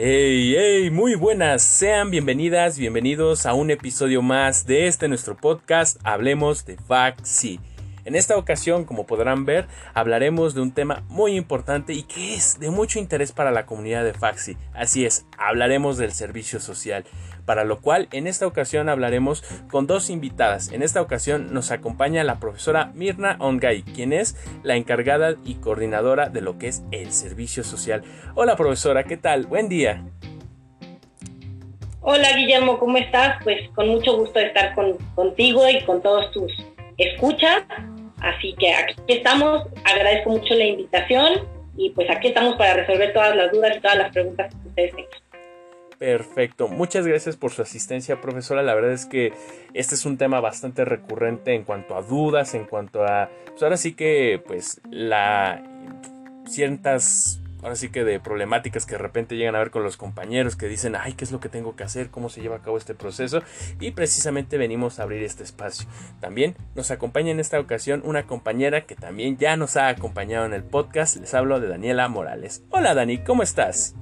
Hey, hey, muy buenas, sean bienvenidas, bienvenidos a un episodio más de este nuestro podcast, Hablemos de Faxi. En esta ocasión, como podrán ver, hablaremos de un tema muy importante y que es de mucho interés para la comunidad de Faxi. Así es, hablaremos del servicio social, para lo cual en esta ocasión hablaremos con dos invitadas. En esta ocasión nos acompaña la profesora Mirna Ongay, quien es la encargada y coordinadora de lo que es el servicio social. Hola profesora, ¿qué tal? Buen día. Hola Guillermo, ¿cómo estás? Pues con mucho gusto de estar contigo y con todos tus escuchas. Así que aquí estamos, agradezco mucho la invitación y pues aquí estamos para resolver todas las dudas y todas las preguntas que ustedes tengan. Perfecto, muchas gracias por su asistencia, profesora. La verdad es que este es un tema bastante recurrente en cuanto a dudas, en cuanto a, pues ahora sí que, pues, la ciertas ahora sí que de problemáticas que de repente llegan a ver con los compañeros que dicen, ay, ¿qué es lo que tengo que hacer? ¿Cómo se lleva a cabo este proceso? Y precisamente venimos a abrir este espacio. También nos acompaña en esta ocasión una compañera que también ya nos ha acompañado en el podcast. Les hablo de Daniela Morales. Hola Dani, ¿cómo estás?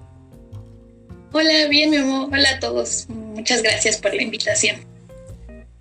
Hola, bien, mi amor. Hola a todos. Muchas gracias por la invitación.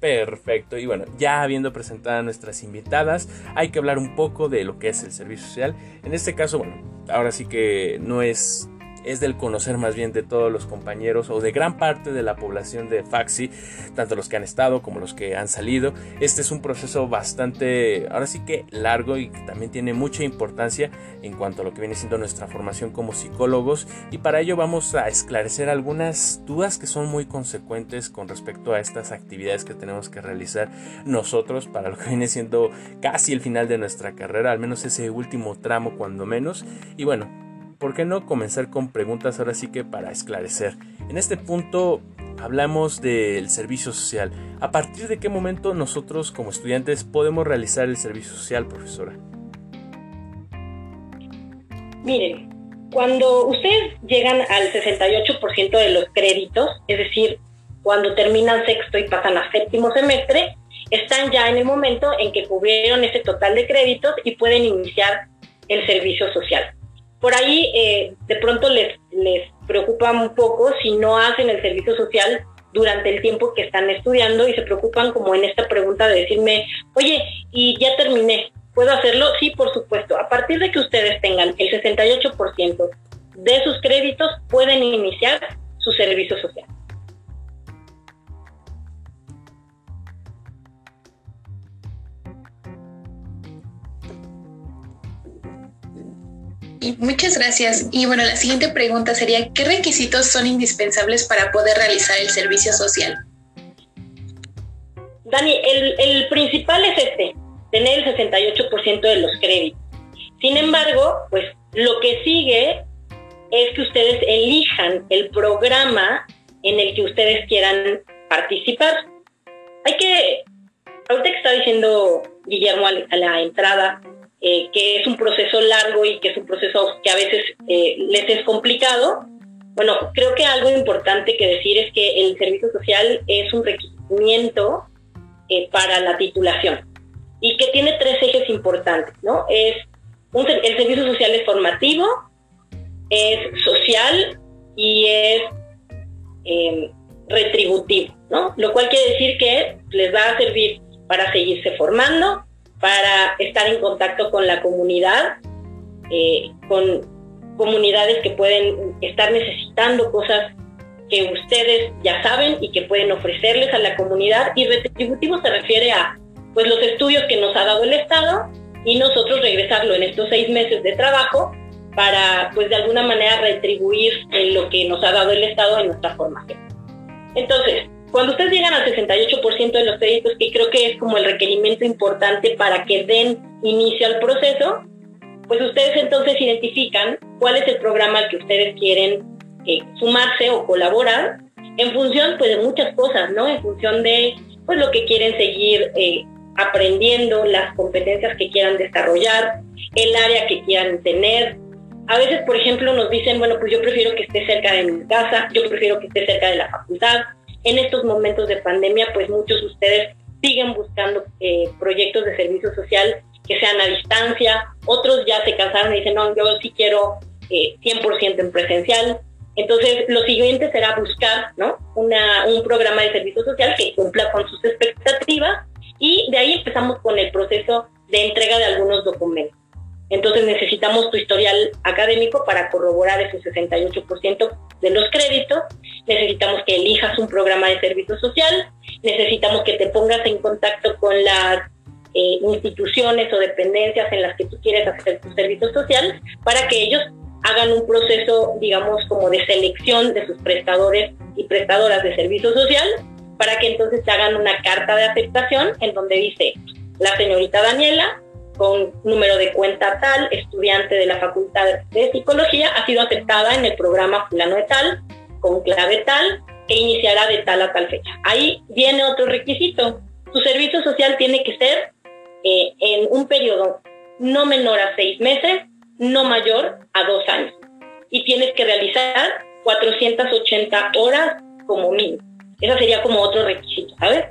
Perfecto, y bueno, ya habiendo presentado a nuestras invitadas, hay que hablar un poco de lo que es el servicio social. En este caso, bueno, ahora sí que no es es del conocer más bien de todos los compañeros o de gran parte de la población de Faxi, tanto los que han estado como los que han salido. Este es un proceso bastante, ahora sí que largo y también tiene mucha importancia en cuanto a lo que viene siendo nuestra formación como psicólogos y para ello vamos a esclarecer algunas dudas que son muy consecuentes con respecto a estas actividades que tenemos que realizar nosotros para lo que viene siendo casi el final de nuestra carrera, al menos ese último tramo cuando menos. Y bueno, ¿por qué no comenzar con preguntas ahora sí que para esclarecer? En este punto hablamos del servicio social. ¿A partir de qué momento nosotros como estudiantes podemos realizar el servicio social, profesora? Miren, cuando ustedes llegan al 68% de los créditos, es decir, cuando terminan sexto y pasan a séptimo semestre, están ya en el momento en que cubrieron ese total de créditos y pueden iniciar el servicio social por ahí eh, de pronto les, les preocupa un poco si no hacen el servicio social durante el tiempo que están estudiando y se preocupan como en esta pregunta de decirme, oye, y ya terminé, ¿puedo hacerlo? Sí, por supuesto. A partir de que ustedes tengan el 68% de sus créditos, pueden iniciar su servicio social. Muchas gracias. Y bueno, la siguiente pregunta sería, ¿qué requisitos son indispensables para poder realizar el servicio social? Dani, el, principal es este, tener el 68% de los créditos. Sin embargo, pues lo que sigue es que ustedes elijan el programa en el que ustedes quieran participar. Hay que, ahorita que está diciendo Guillermo a la entrada, eh, que es un proceso largo y que es un proceso que a veces eh, les es complicado. Bueno, creo que algo importante que decir es que el servicio social es un requerimiento eh, para la titulación y que tiene tres ejes importantes, ¿no? Es el servicio social es formativo, es social y es em, retributivo, ¿no? Lo cual quiere decir que les va a servir para seguirse formando, para estar en contacto con la comunidad, eh, con comunidades que pueden estar necesitando cosas que ustedes ya saben y que pueden ofrecerles a la comunidad. Y retributivo se refiere a pues los estudios que nos ha dado el Estado y nosotros regresarlo en estos seis meses de trabajo para pues de alguna manera retribuir en lo que nos ha dado el Estado en nuestra formación. Entonces, cuando ustedes llegan al 68% de los créditos, que creo que es como el requerimiento importante para que den inicio al proceso, pues ustedes entonces identifican cuál es el programa al que ustedes quieren eh, sumarse o colaborar en función pues de muchas cosas, ¿no? En función de pues lo que quieren seguir eh, aprendiendo, las competencias que quieran desarrollar, el área que quieran tener. A veces, por ejemplo, nos dicen, bueno, pues yo prefiero que esté cerca de mi casa, yo prefiero que esté cerca de la facultad, en estos momentos de pandemia, pues muchos de ustedes siguen buscando eh, proyectos de servicio social que sean a distancia, otros ya se cansaron y dicen, no, yo sí quiero 100% eh, en presencial. Entonces, lo siguiente será buscar ¿no? Un programa de servicio social que cumpla con sus expectativas y de ahí empezamos con el proceso de entrega de algunos documentos. Entonces necesitamos tu historial académico para corroborar ese 68% de los créditos, necesitamos que elijas un programa de servicio social, necesitamos que te pongas en contacto con las eh, instituciones o dependencias en las que tú quieres hacer tu servicio social para que ellos hagan un proceso, digamos, como de selección de sus prestadores y prestadoras de servicio social, para que entonces te hagan una carta de aceptación en donde dice, la señorita Daniela, con número de cuenta tal, estudiante de la Facultad de Psicología, ha sido aceptada en el programa fulano de tal, con clave tal, que iniciará de tal a tal fecha. Ahí viene otro requisito. Tu servicio social tiene que ser eh, en un periodo no menor a seis meses no mayor a dos años. Y tienes que realizar 480 horas como mínimo. Eso sería como otro requisito, ¿sabes?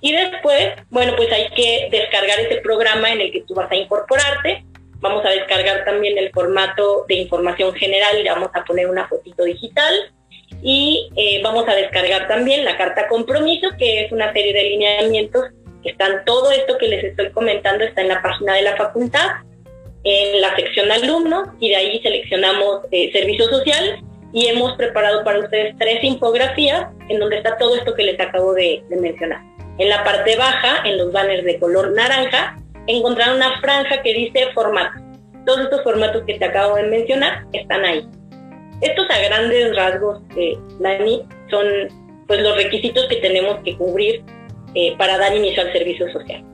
Y después, bueno, pues hay que descargar ese programa en el que tú vas a incorporarte. Vamos a descargar también el formato de información general y le vamos a poner una fotito digital. Y eh, vamos a descargar también la carta compromiso, que es una serie de lineamientos que están, todo esto que les estoy comentando está en la página de la facultad en la sección alumnos y de ahí seleccionamos eh, servicio social y hemos preparado para ustedes tres infografías en donde está todo esto que les acabo de, mencionar. En la parte baja, en los banners de color naranja, encontrarán una franja que dice formato. Todos estos formatos que te acabo de mencionar están ahí. Estos a grandes rasgos, eh, Dani, son pues los requisitos que tenemos que cubrir eh, para dar inicio al servicio social.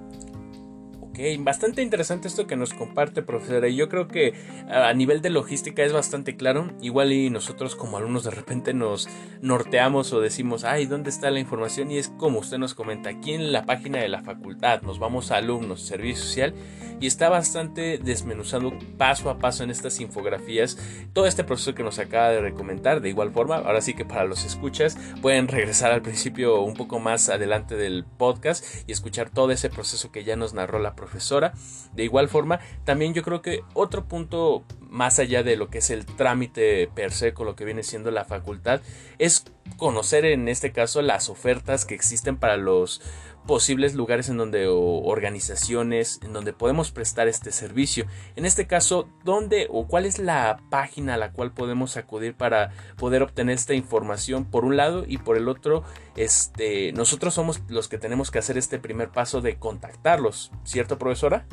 Ok, bastante interesante esto que nos comparte, profesora. Y yo creo que a nivel de logística es bastante claro. Igual y nosotros como alumnos de repente nos norteamos o decimos, ay, ¿dónde está la información? Y es como usted nos comenta, aquí en la página de la facultad nos vamos a alumnos, servicio social, y está bastante desmenuzado paso a paso en estas infografías todo este proceso que nos acaba de recomendar. De igual forma, ahora sí que para los escuchas pueden regresar al principio un poco más adelante del podcast y escuchar todo ese proceso que ya nos narró la profesora. De igual forma, también yo creo que otro punto más allá de lo que es el trámite per se con lo que viene siendo la facultad es conocer en este caso las ofertas que existen para los posibles lugares en donde o organizaciones en donde podemos prestar este servicio. En este caso, ¿dónde o cuál es la página a la cual podemos acudir para poder obtener esta información por un lado y por el otro, este, nosotros somos los que tenemos que hacer este primer paso de contactarlos, ¿cierto, profesora?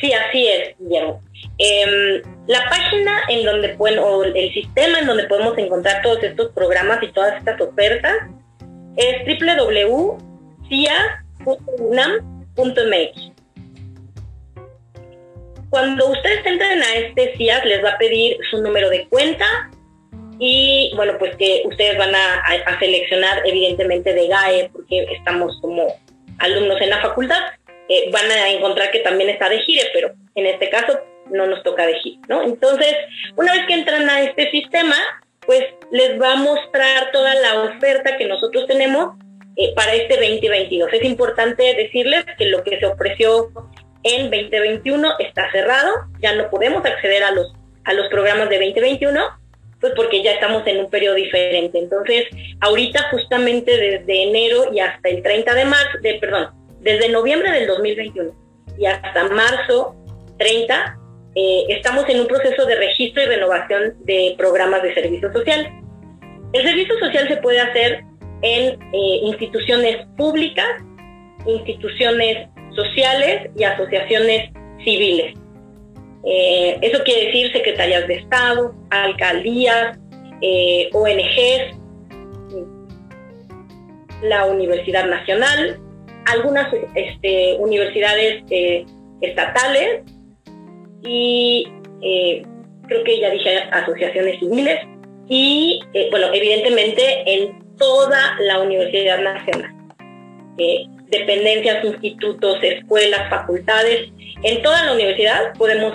Sí, así es, Guillermo. Em, la página en donde pueden, o el sistema en donde podemos encontrar todos estos programas y todas estas ofertas es www.cias.unam.mx. Cuando ustedes entren a este CIAS, les va a pedir su número de cuenta y, bueno, pues que ustedes van a, seleccionar, evidentemente, de GAE, porque estamos como alumnos en la facultad. Eh, van a encontrar que también está de GIRE, pero en este caso no nos toca de GIRE, ¿no? Entonces, una vez que entran a este sistema, pues les va a mostrar toda la oferta que nosotros tenemos eh, para este 2022. Es importante decirles que lo que se ofreció en 2021 está cerrado, ya no podemos acceder a los, a los programas de 2021, pues porque ya estamos en un periodo diferente. Entonces, ahorita justamente desde enero y hasta el 30 de marzo, de, perdón, desde noviembre del 2021 y hasta marzo 30, eh, estamos en un proceso de registro y renovación de programas de servicio social. El servicio social se puede hacer en eh, instituciones públicas, instituciones sociales y asociaciones civiles. Eh, eso quiere decir secretarías de Estado, alcaldías, ONGs, la Universidad Nacional, algunas este, universidades estatales y eh, creo que ya dije asociaciones civiles y, eh, bueno, evidentemente en toda la Universidad Nacional. Eh, dependencias, institutos, escuelas, facultades, en toda la universidad podemos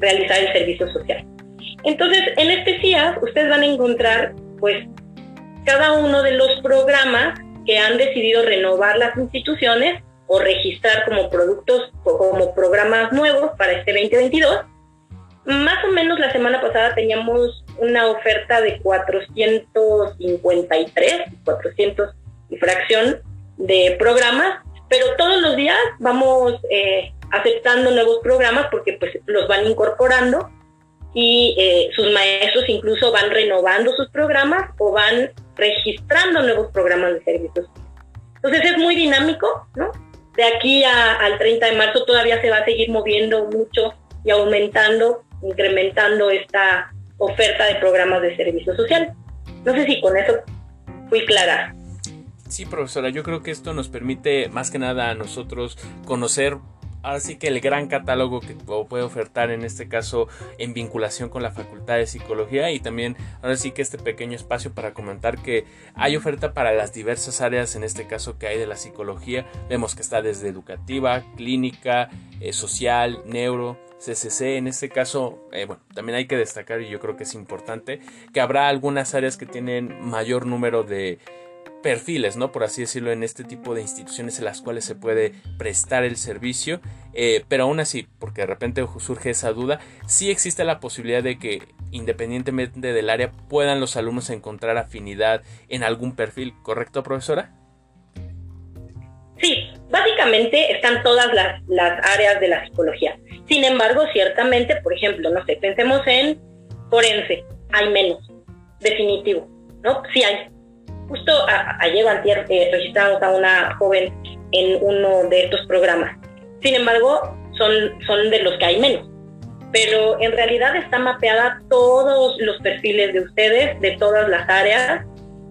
realizar el servicio social. Entonces, en este CIAS ustedes van a encontrar, pues, cada uno de los programas que han decidido renovar las instituciones o registrar como productos o como programas nuevos para este 2022 más o menos la semana pasada teníamos una oferta de 453, 400 y fracción de programas, pero todos los días vamos eh, aceptando nuevos programas porque pues los van incorporando y eh, sus maestros incluso van renovando sus programas o van registrando nuevos programas de servicios. Entonces es muy dinámico, ¿no? De aquí al 30 de marzo todavía se va a seguir moviendo mucho y aumentando, incrementando esta oferta de programas de servicio social. No sé si con eso fui clara. Sí, profesora, yo creo que esto nos permite más que nada a nosotros conocer Así que el gran catálogo que puede ofertar en este caso en vinculación con la Facultad de Psicología y también ahora sí que este pequeño espacio para comentar que hay oferta para las diversas áreas en este caso que hay de la psicología. Vemos que está desde educativa, clínica, eh, social, neuro, CCC. En este caso, eh, bueno, también hay que destacar y yo creo que es importante que habrá algunas áreas que tienen mayor número de perfiles, ¿no? Por así decirlo, en este tipo de instituciones en las cuales se puede prestar el servicio, eh, pero aún así, porque de repente surge esa duda, sí existe la posibilidad de que independientemente del área puedan los alumnos encontrar afinidad en algún perfil, ¿correcto, profesora? Sí, básicamente están todas las, las áreas de la psicología. Sin embargo, ciertamente, por ejemplo, no sé, pensemos en forense, hay menos, definitivo, ¿no? Sí hay, Justo ayer antier eh, registramos a una joven en uno de estos programas. Sin embargo, son, son de los que hay menos. Pero en realidad está mapeada todos los perfiles de ustedes, de todas las áreas,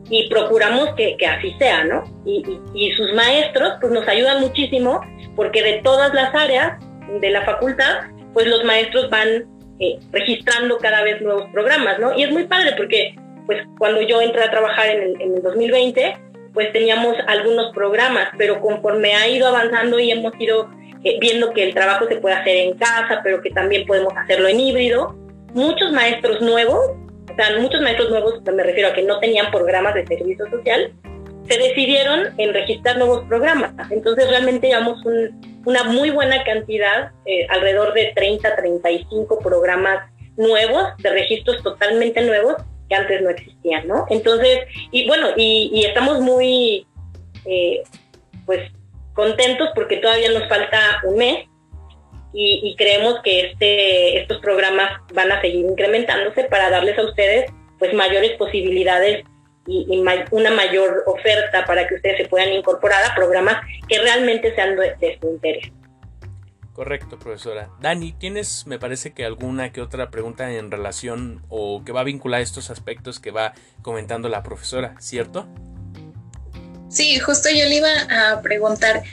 y procuramos que, que así sea, ¿no? Y, y, sus maestros pues nos ayudan muchísimo porque de todas las áreas de la facultad, pues los maestros van eh, registrando cada vez nuevos programas, ¿no? Y es muy padre porque pues cuando yo entré a trabajar en el, 2020, pues teníamos algunos programas, pero conforme ha ido avanzando y hemos ido eh, viendo que el trabajo se puede hacer en casa, pero que también podemos hacerlo en híbrido, muchos maestros nuevos, o sea, muchos maestros nuevos, me refiero a que no tenían programas de servicio social, se decidieron en registrar nuevos programas. Entonces realmente llevamos una muy buena cantidad, eh, alrededor de 30, 35 programas nuevos, de registros totalmente nuevos, antes no existían, ¿no? Entonces, y bueno, y, estamos muy, eh, pues, contentos porque todavía nos falta un mes y, creemos que este, estos programas van a seguir incrementándose para darles a ustedes, pues, mayores posibilidades y, una mayor oferta para que ustedes se puedan incorporar a programas que realmente sean de su interés. Correcto, profesora. Dani, ¿tienes, me parece que alguna que otra pregunta en relación o que va a vincular estos aspectos que va comentando la profesora, ¿cierto? Sí, justo yo le iba a preguntar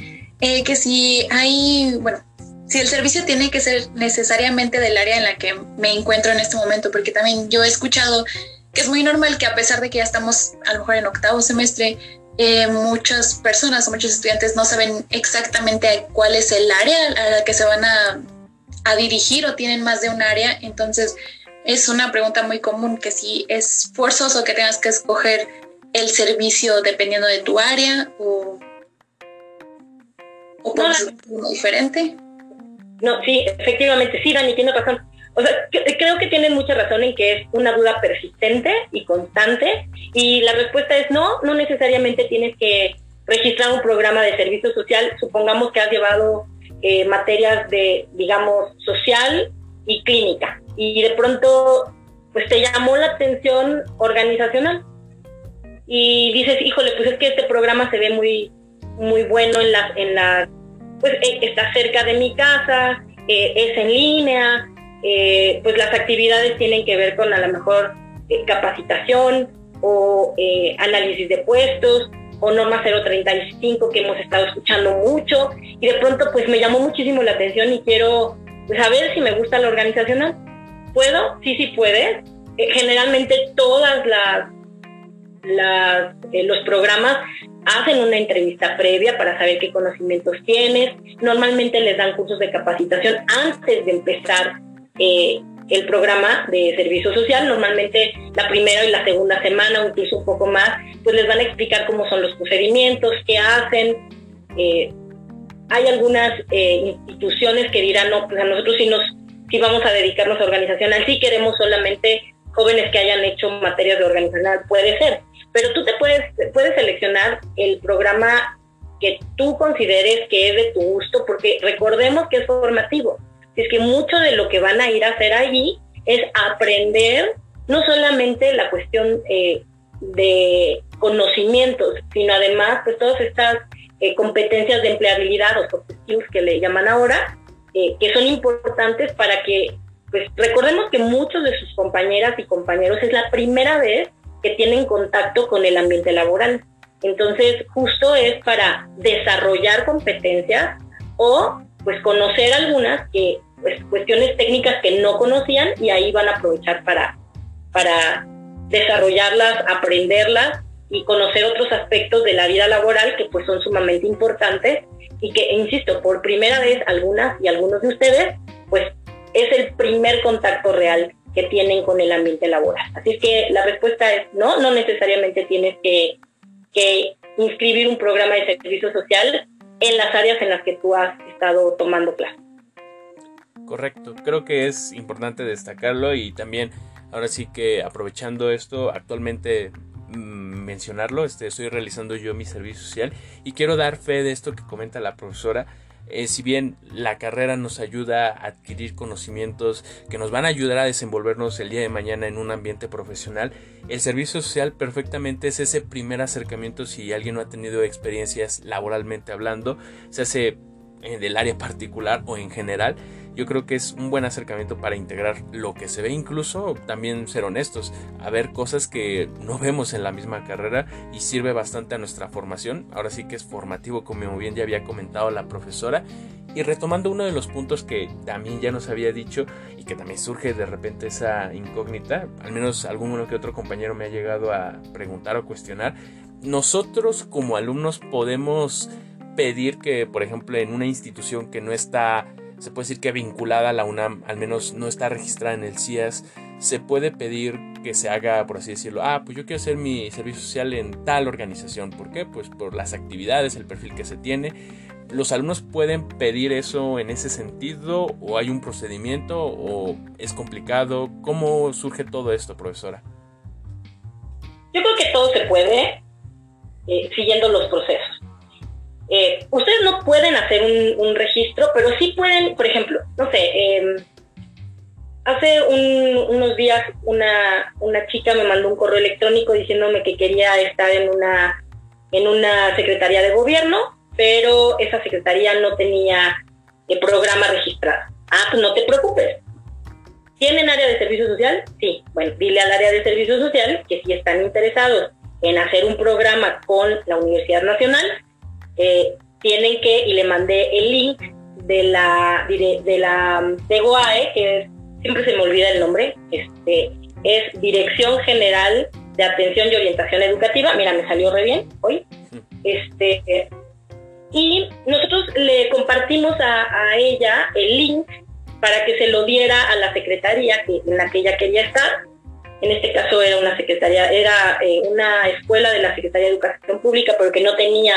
eh, que si hay, bueno, si el servicio tiene que ser necesariamente del área en la que me encuentro en este momento, porque también yo he escuchado que es muy normal que a pesar de que ya estamos a lo mejor en octavo semestre, eh, muchas personas o muchos estudiantes no saben exactamente cuál es el área a la que se van a, dirigir o tienen más de un área. Entonces, es una pregunta muy común que si es forzoso que tengas que escoger el servicio dependiendo de tu área o, o ser diferente. No, sí, efectivamente, sí, Dani, tiene razón. O sea, creo que tienen mucha razón en que es una duda persistente y constante y la respuesta es no, no necesariamente tienes que registrar un programa de servicio social. Supongamos que has llevado eh, materias de, digamos, social y clínica y de pronto pues te llamó la atención organizacional y dices, híjole, pues es que este programa se ve muy, muy bueno en la, en la pues eh, está cerca de mi casa, eh, es en línea, eh, pues las actividades tienen que ver con a lo mejor eh, capacitación o eh, análisis de puestos o norma 035 que hemos estado escuchando mucho y de pronto pues me llamó muchísimo la atención y quiero saber pues, si me gusta la organizacional. ¿Puedo? Sí, sí puedes. generalmente todas las, las los programas hacen una entrevista previa para saber qué conocimientos tienes. Normalmente les dan cursos de capacitación antes de empezar eh, el programa de servicio social. Normalmente la primera y la segunda semana, o incluso un poco más, pues les van a explicar cómo son los procedimientos, qué hacen. Eh, hay algunas eh, instituciones que dirán, no, pues a nosotros sí nos, si vamos a dedicarnos a organizacional, si queremos solamente jóvenes que hayan hecho materias de organizacional, puede ser, pero tú te puedes, puedes seleccionar el programa que tú consideres que es de tu gusto, porque recordemos que es formativo. Es que mucho de lo que van a ir a hacer allí es aprender no solamente la cuestión eh, de conocimientos, sino además pues todas estas eh, competencias de empleabilidad o soft skills que le llaman ahora, eh, que son importantes para que, pues recordemos que muchos de sus compañeras y compañeros es la primera vez que tienen contacto con el ambiente laboral. Entonces, justo es para desarrollar competencias o pues conocer algunas que pues cuestiones técnicas que no conocían y ahí van a aprovechar para para desarrollarlas, aprenderlas y conocer otros aspectos de la vida laboral que pues son sumamente importantes y que, insisto, por primera vez algunas y algunos de ustedes, pues es el primer contacto real que tienen con el ambiente laboral. Así que la respuesta es no, no necesariamente tienes que, que inscribir un programa de servicio social en las áreas en las que tú has tomando clases. Correcto, creo que es importante destacarlo y también Ahora sí que aprovechando esto, actualmente mm, mencionarlo, este, estoy realizando yo mi servicio social y quiero dar fe de esto que comenta la profesora. Eh, si bien la carrera nos ayuda a adquirir conocimientos que nos van a ayudar a desenvolvernos el día de mañana en un ambiente profesional, el servicio social perfectamente es ese primer acercamiento si alguien no ha tenido experiencias laboralmente hablando, se hace del área particular o en general yo creo que es un buen acercamiento para integrar lo que se ve, incluso también ser honestos, a ver cosas que no vemos en la misma carrera y sirve bastante a nuestra formación. Ahora sí que es formativo, como bien ya había comentado la profesora. Y retomando uno de los puntos que también ya nos había dicho y que también surge de repente esa incógnita, al menos alguno que otro compañero me ha llegado a preguntar o cuestionar, nosotros como alumnos podemos pedir que, por ejemplo, en una institución que no está se puede decir que vinculada a la UNAM, al menos no está registrada en el CIAS, se puede pedir que se haga, por así decirlo, ah, pues yo quiero hacer mi servicio social en tal organización. ¿Por qué? Pues por las actividades, el perfil que se tiene. ¿Los alumnos pueden pedir eso en ese sentido o hay un procedimiento o es complicado? ¿Cómo surge todo esto, profesora? Yo creo que todo se puede eh, siguiendo los procesos. Eh, ustedes no pueden hacer un, registro, pero sí pueden, por ejemplo, no sé, em, hace unos días una, una chica me mandó un correo electrónico diciéndome que quería estar en una, en una secretaría de gobierno, pero esa secretaría no tenía el programa registrado. Ah, pues no te preocupes. ¿Tienen área de servicio social? Sí. Bueno, dile al área de servicio social que si están interesados en hacer un programa con la Universidad Nacional, eh, tienen que, y le mandé el link de la de, la de GOAE, que siempre se me olvida el nombre, este, es Dirección General de Atención y Orientación Educativa, mira, me salió re bien hoy, este, y nosotros le compartimos a, ella el link para que se lo diera a la secretaría que, en la que ella quería estar. En este caso era una secretaría, era eh, una escuela de la Secretaría de Educación Pública, pero que no tenía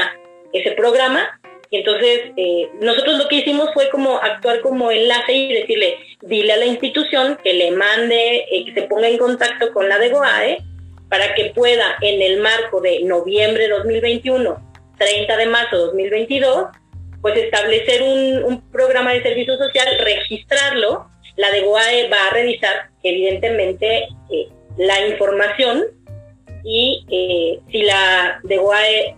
ese programa. Y entonces eh, nosotros lo que hicimos fue como actuar como enlace y decirle, dile a la institución que le mande, eh, que se ponga en contacto con la de GOAE para que pueda en el marco de noviembre 2021, 30 de marzo 2022, pues establecer un, programa de servicio social, registrarlo. La de GOAE va a revisar evidentemente eh, la información y si la de GOAE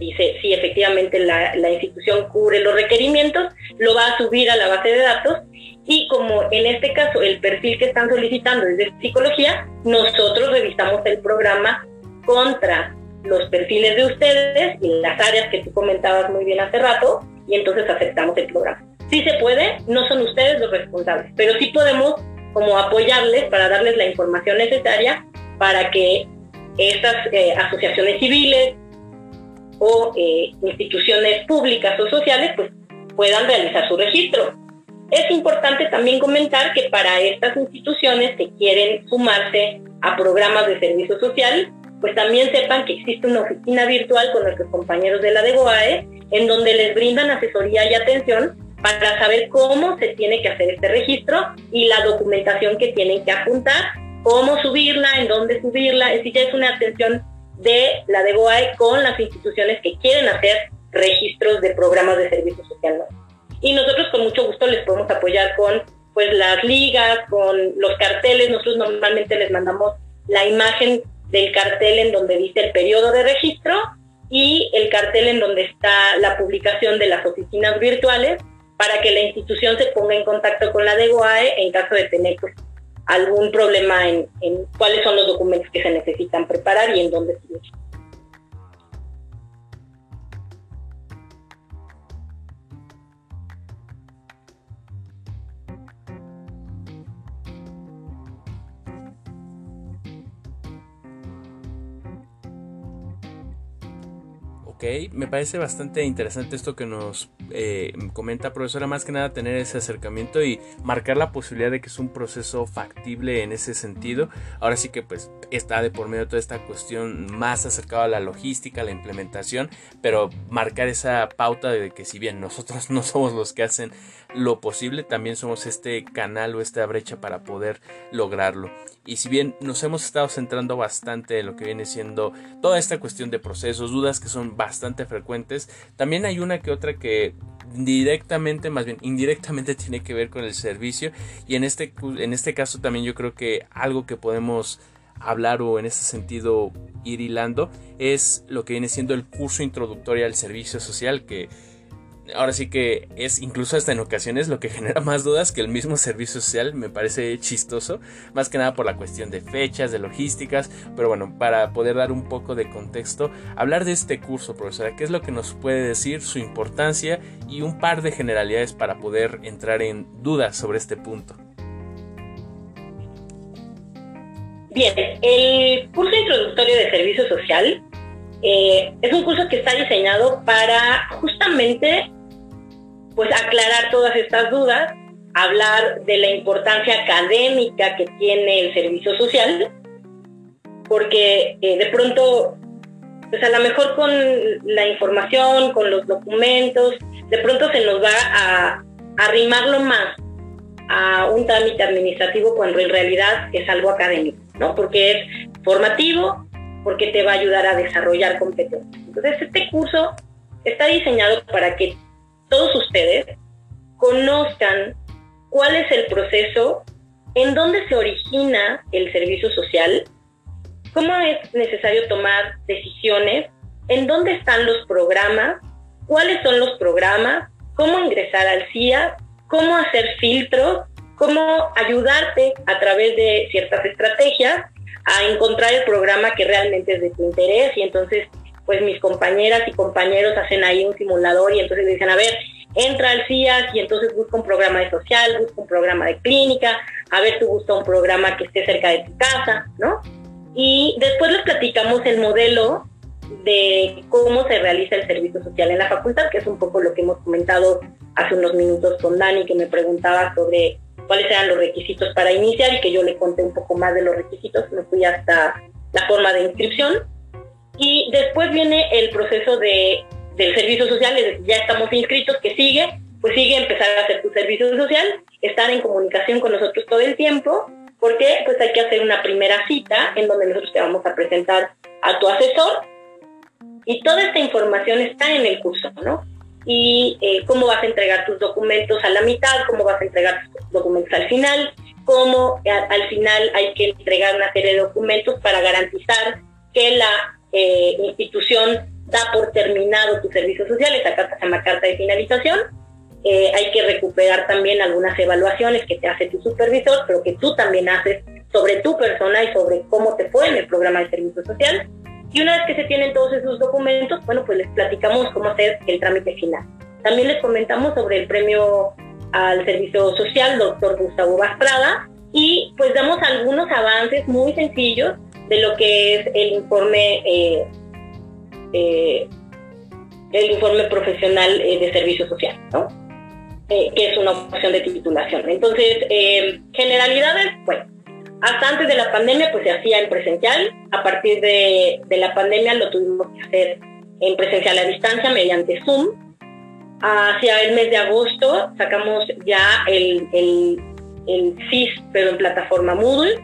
dice si efectivamente la, institución cubre los requerimientos, lo va a subir a la base de datos y como en este caso el perfil que están solicitando es de psicología, nosotros revisamos el programa contra los perfiles de ustedes y las áreas que tú comentabas muy bien hace rato y entonces aceptamos el programa. Sí se puede, no son ustedes los responsables, pero sí podemos como apoyarles para darles la información necesaria para que estas eh, asociaciones civiles, o eh, instituciones públicas o sociales pues puedan realizar su registro. Es importante también comentar que para estas instituciones que quieren sumarse a programas de servicio social, pues también sepan que existe una oficina virtual con nuestros compañeros de la DEGOAE, en donde les brindan asesoría y atención para saber cómo se tiene que hacer este registro y la documentación que tienen que apuntar, cómo subirla, en dónde subirla, decir, ya es una atención de la DEGOAE con las instituciones que quieren hacer registros de programas de servicio social. Y nosotros con mucho gusto les podemos apoyar con pues las ligas, con los carteles, nosotros normalmente les mandamos la imagen del cartel en donde dice el periodo de registro y el cartel en donde está la publicación de las oficinas virtuales para que la institución se ponga en contacto con la DEGOAE en caso de tener pues, algún problema en, cuáles son los documentos que se necesitan preparar y en dónde subir. Ok, me parece bastante interesante esto que nos eh, comenta profesora, más que nada tener ese acercamiento y marcar la posibilidad de que es un proceso factible en ese sentido. Ahora sí que pues está de por medio toda esta cuestión más acercada a la logística, a la implementación, pero marcar esa pauta de que si bien nosotros no somos los que hacen lo posible, también somos este canal o esta brecha para poder lograrlo. Y si bien nos hemos estado centrando bastante en lo que viene siendo toda esta cuestión de procesos, dudas que son bastante frecuentes, también hay una que otra que directamente, más bien indirectamente tiene que ver con el servicio y en este, en este caso también yo creo que algo que podemos hablar o en ese sentido ir hilando es lo que viene siendo el curso introductorio al servicio social que ahora sí que es incluso hasta en ocasiones lo que genera más dudas que el mismo servicio social, me parece chistoso, más que nada por la cuestión de fechas, de logísticas, pero bueno, para poder dar un poco de contexto, hablar de este curso, profesora, qué es lo que nos puede decir, su importancia y un par de generalidades para poder entrar en dudas sobre este punto. Bien, el curso introductorio de servicio social eh, es un curso que está diseñado para justamente pues aclarar todas estas dudas, hablar de la importancia académica que tiene el servicio social, porque eh, de pronto, pues a lo mejor con la información, con los documentos, de pronto se nos va a arrimarlo más a un trámite administrativo cuando en realidad es algo académico, ¿no? Porque es formativo, porque te va a ayudar a desarrollar competencias. Entonces, este curso está diseñado para que todos ustedes conozcan cuál es el proceso, en dónde se origina el servicio social, cómo es necesario tomar decisiones, en dónde están los programas, cuáles son los programas, cómo ingresar al CIA, cómo hacer filtros, cómo ayudarte a través de ciertas estrategias a encontrar el programa que realmente es de tu interés y entonces pues mis compañeras y compañeros hacen ahí un simulador y entonces dicen, a ver, entra al CIAS y entonces busca un programa de social, busca un programa de clínica, a ver, tú busca un programa que esté cerca de tu casa, ¿no? Y después les platicamos el modelo de cómo se realiza el servicio social en la facultad, que es un poco lo que hemos comentado hace unos minutos con Dani, que me preguntaba sobre cuáles eran los requisitos para iniciar y que yo le conté un poco más de los requisitos, me fui hasta la forma de inscripción y después viene el proceso de, del servicio social, es decir, ya estamos inscritos, que sigue, pues sigue empezar a hacer tu servicio social, estar en comunicación con nosotros todo el tiempo, porque pues hay que hacer una primera cita en donde nosotros te vamos a presentar a tu asesor y toda esta información está en el curso, ¿no? Y eh, cómo vas a entregar tus documentos a la mitad, cómo vas a entregar tus documentos al final, cómo al final hay que entregar una serie de documentos para garantizar que la eh, institución da por terminado tu servicio social, esa carta se llama carta de finalización. Eh, hay que recuperar también algunas evaluaciones que te hace tu supervisor, pero que tú también haces sobre tu persona y sobre cómo te fue en el programa de servicio social. Y una vez que se tienen todos esos documentos, bueno, pues les platicamos cómo hacer el trámite final. También les comentamos sobre el premio al servicio social, doctor Gustavo Bastrada, y pues damos algunos avances muy sencillos de lo que es el informe eh, eh, el informe profesional eh, de servicio social, ¿no? que es una opción de titulación. Entonces, generalidades, bueno, hasta antes de la pandemia pues se hacía en presencial, a partir de, de la pandemia lo tuvimos que hacer en presencial a distancia mediante Zoom Hacia el mes de agosto sacamos ya el, el, el CIS, pero en plataforma Moodle.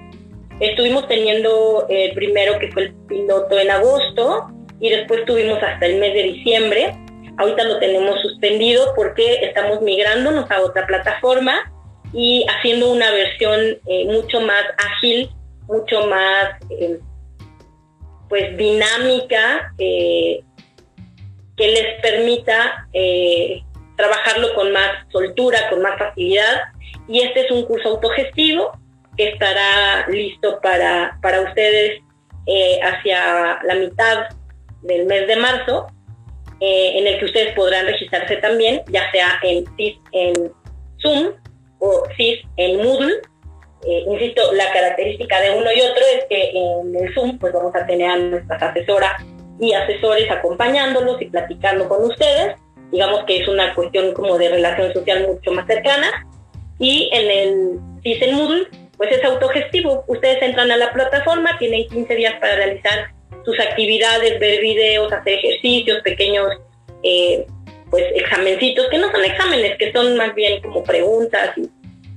Estuvimos teniendo el primero que fue el piloto en agosto y después tuvimos hasta el mes de diciembre. Ahorita lo tenemos suspendido porque estamos migrándonos a otra plataforma y haciendo una versión eh, mucho más ágil, mucho más eh, pues dinámica, eh, que les permita trabajarlo con más soltura, con más facilidad. Y este es un curso autogestivo que estará listo para, para ustedes hacia la mitad del mes de marzo, en el que ustedes podrán registrarse también, ya sea en, en Zoom o CIS en Moodle. Eh, insisto, la característica de uno y otro es que en el Zoom pues vamos a tener a nuestras asesoras y asesores acompañándolos y platicando con ustedes. Digamos que es una cuestión como de relación social mucho más cercana. Y en el CIS en Moodle pues es autogestivo. Ustedes entran a la plataforma, tienen 15 días para realizar sus actividades, ver videos, hacer ejercicios, pequeños eh, pues examencitos, que no son exámenes, que son más bien como preguntas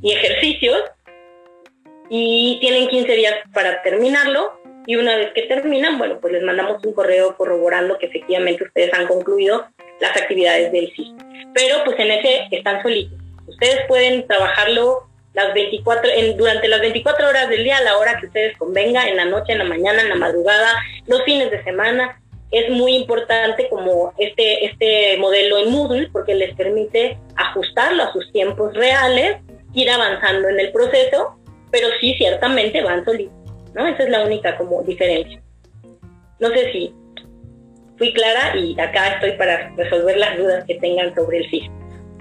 y, ejercicios. Y tienen 15 días para terminarlo. Y una vez que terminan, bueno, pues les mandamos un correo corroborando que efectivamente ustedes han concluido las actividades del CIS. Pero pues en ese están solitos. Ustedes pueden trabajarlo las 24, en, durante las 24 horas del día, a la hora que ustedes convenga, en la noche, en la mañana, en la madrugada, los fines de semana, es muy importante como este, este modelo en Moodle porque les permite ajustarlo a sus tiempos reales, ir avanzando en el proceso, pero sí ciertamente van solitos, ¿no? Esa es la única como diferencia. No sé si fui clara y acá estoy para resolver las dudas que tengan sobre el CIS.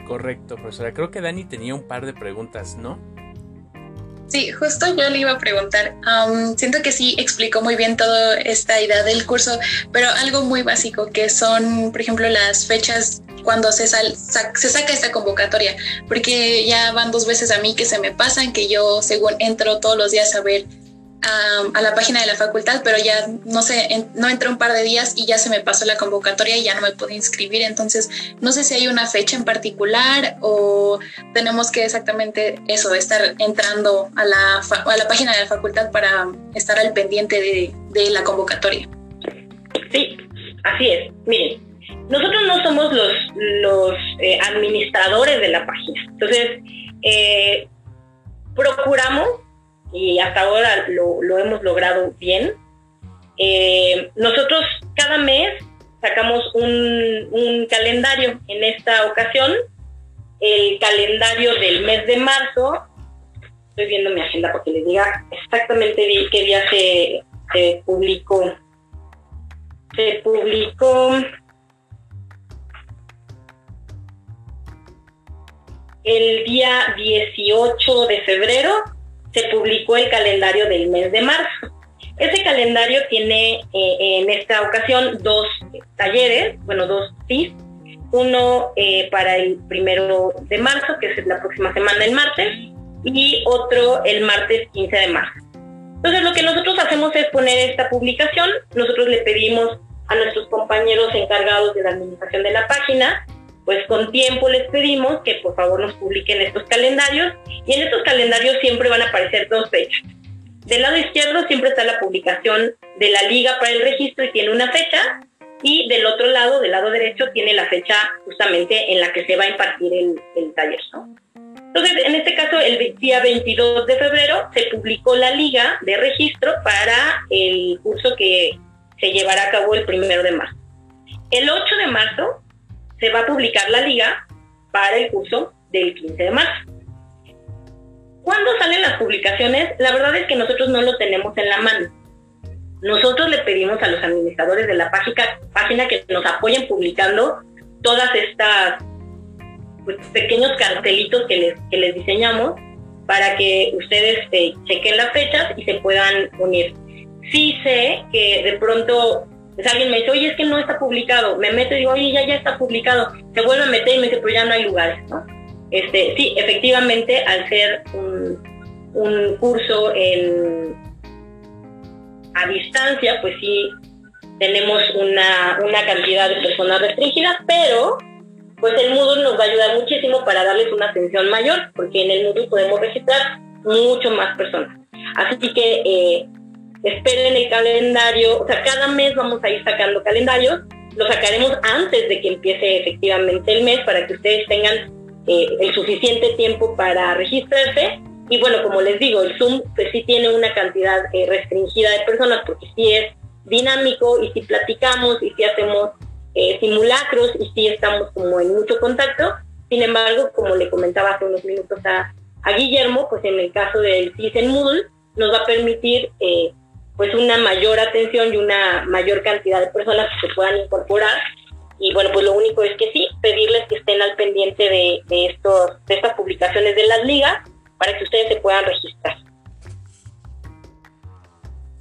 Correcto, profesora. Creo que Dani tenía un par de preguntas, ¿no? Sí, justo yo le iba a preguntar. siento que sí explicó muy bien toda esta idea del curso, pero algo muy básico que son, por ejemplo, las fechas cuando se, se saca esta convocatoria, porque ya van dos veces a mí que se me pasan, que yo según entro todos los días a ver a, la página de la facultad, pero ya no sé, no entré un par de días y ya se me pasó la convocatoria y ya no me pude inscribir. Entonces, no sé si hay una fecha en particular o tenemos que exactamente eso, estar entrando a la, a la página de la facultad para estar al pendiente de, de la convocatoria. Sí, así es. Miren, nosotros no somos los, los eh, administradores de la página. Entonces, eh, procuramos y hasta ahora lo, hemos logrado bien. Eh, nosotros cada mes sacamos un, calendario. En esta ocasión, el calendario del mes de marzo, estoy viendo mi agenda porque les diga exactamente qué día se, se publicó. Se publicó el día 18 de febrero se publicó el calendario del mes de marzo. Ese calendario tiene eh, en esta ocasión dos talleres, bueno, dos TIS, uno eh, para el primero de marzo, que es la próxima semana, el martes, y otro el martes 15 de marzo. Entonces, lo que nosotros hacemos es poner esta publicación, nosotros le pedimos a nuestros compañeros encargados de la administración de la página pues con tiempo les pedimos que por favor nos publiquen estos calendarios y en estos calendarios siempre van a aparecer dos fechas. Del lado izquierdo siempre está la publicación de la liga para el registro y tiene una fecha y del otro lado, del lado derecho, tiene la fecha justamente en la que se va a impartir el, taller. Entonces, en este caso, el día 22 de febrero se publicó la liga de registro para el curso que se llevará a cabo el primero de marzo. El 8 de marzo se va a publicar la liga para el curso del 15 de marzo. ¿Cuándo salen las publicaciones? La verdad es que nosotros no lo tenemos en la mano. Nosotros le pedimos a los administradores de la página, que nos apoyen publicando todas estas pues, pequeños cartelitos que les, que les diseñamos para que ustedes eh, chequen las fechas y se puedan unir. Sí sé que de pronto alguien me dice, oye, es que no está publicado. Me meto y digo, oye, ya, ya está publicado. Se vuelve a meter y me dice, pero ya no hay lugares, ¿no? Este, sí, efectivamente, al ser un, curso en, a distancia, pues sí, tenemos una, una cantidad de personas restringidas, pero pues el Moodle nos va a ayudar muchísimo para darles una atención mayor, porque en el Moodle podemos registrar mucho más personas. Así que eh, esperen el calendario, o sea, cada mes vamos a ir sacando calendarios, lo sacaremos antes de que empiece efectivamente el mes para que ustedes tengan eh, el suficiente tiempo para registrarse. Y bueno, como les digo, el Zoom pues sí tiene una cantidad eh, restringida de personas porque sí es dinámico y si platicamos y si hacemos eh, simulacros y si estamos como en mucho contacto. Sin embargo, como le comentaba hace unos minutos a, a Guillermo, pues en el caso del CIS en Moodle nos va a permitir eh, pues una mayor atención y una mayor cantidad de personas que se puedan incorporar. Y bueno, pues lo único es que sí, pedirles que estén al pendiente de, de, estos, de estas publicaciones de las ligas para que ustedes se puedan registrar.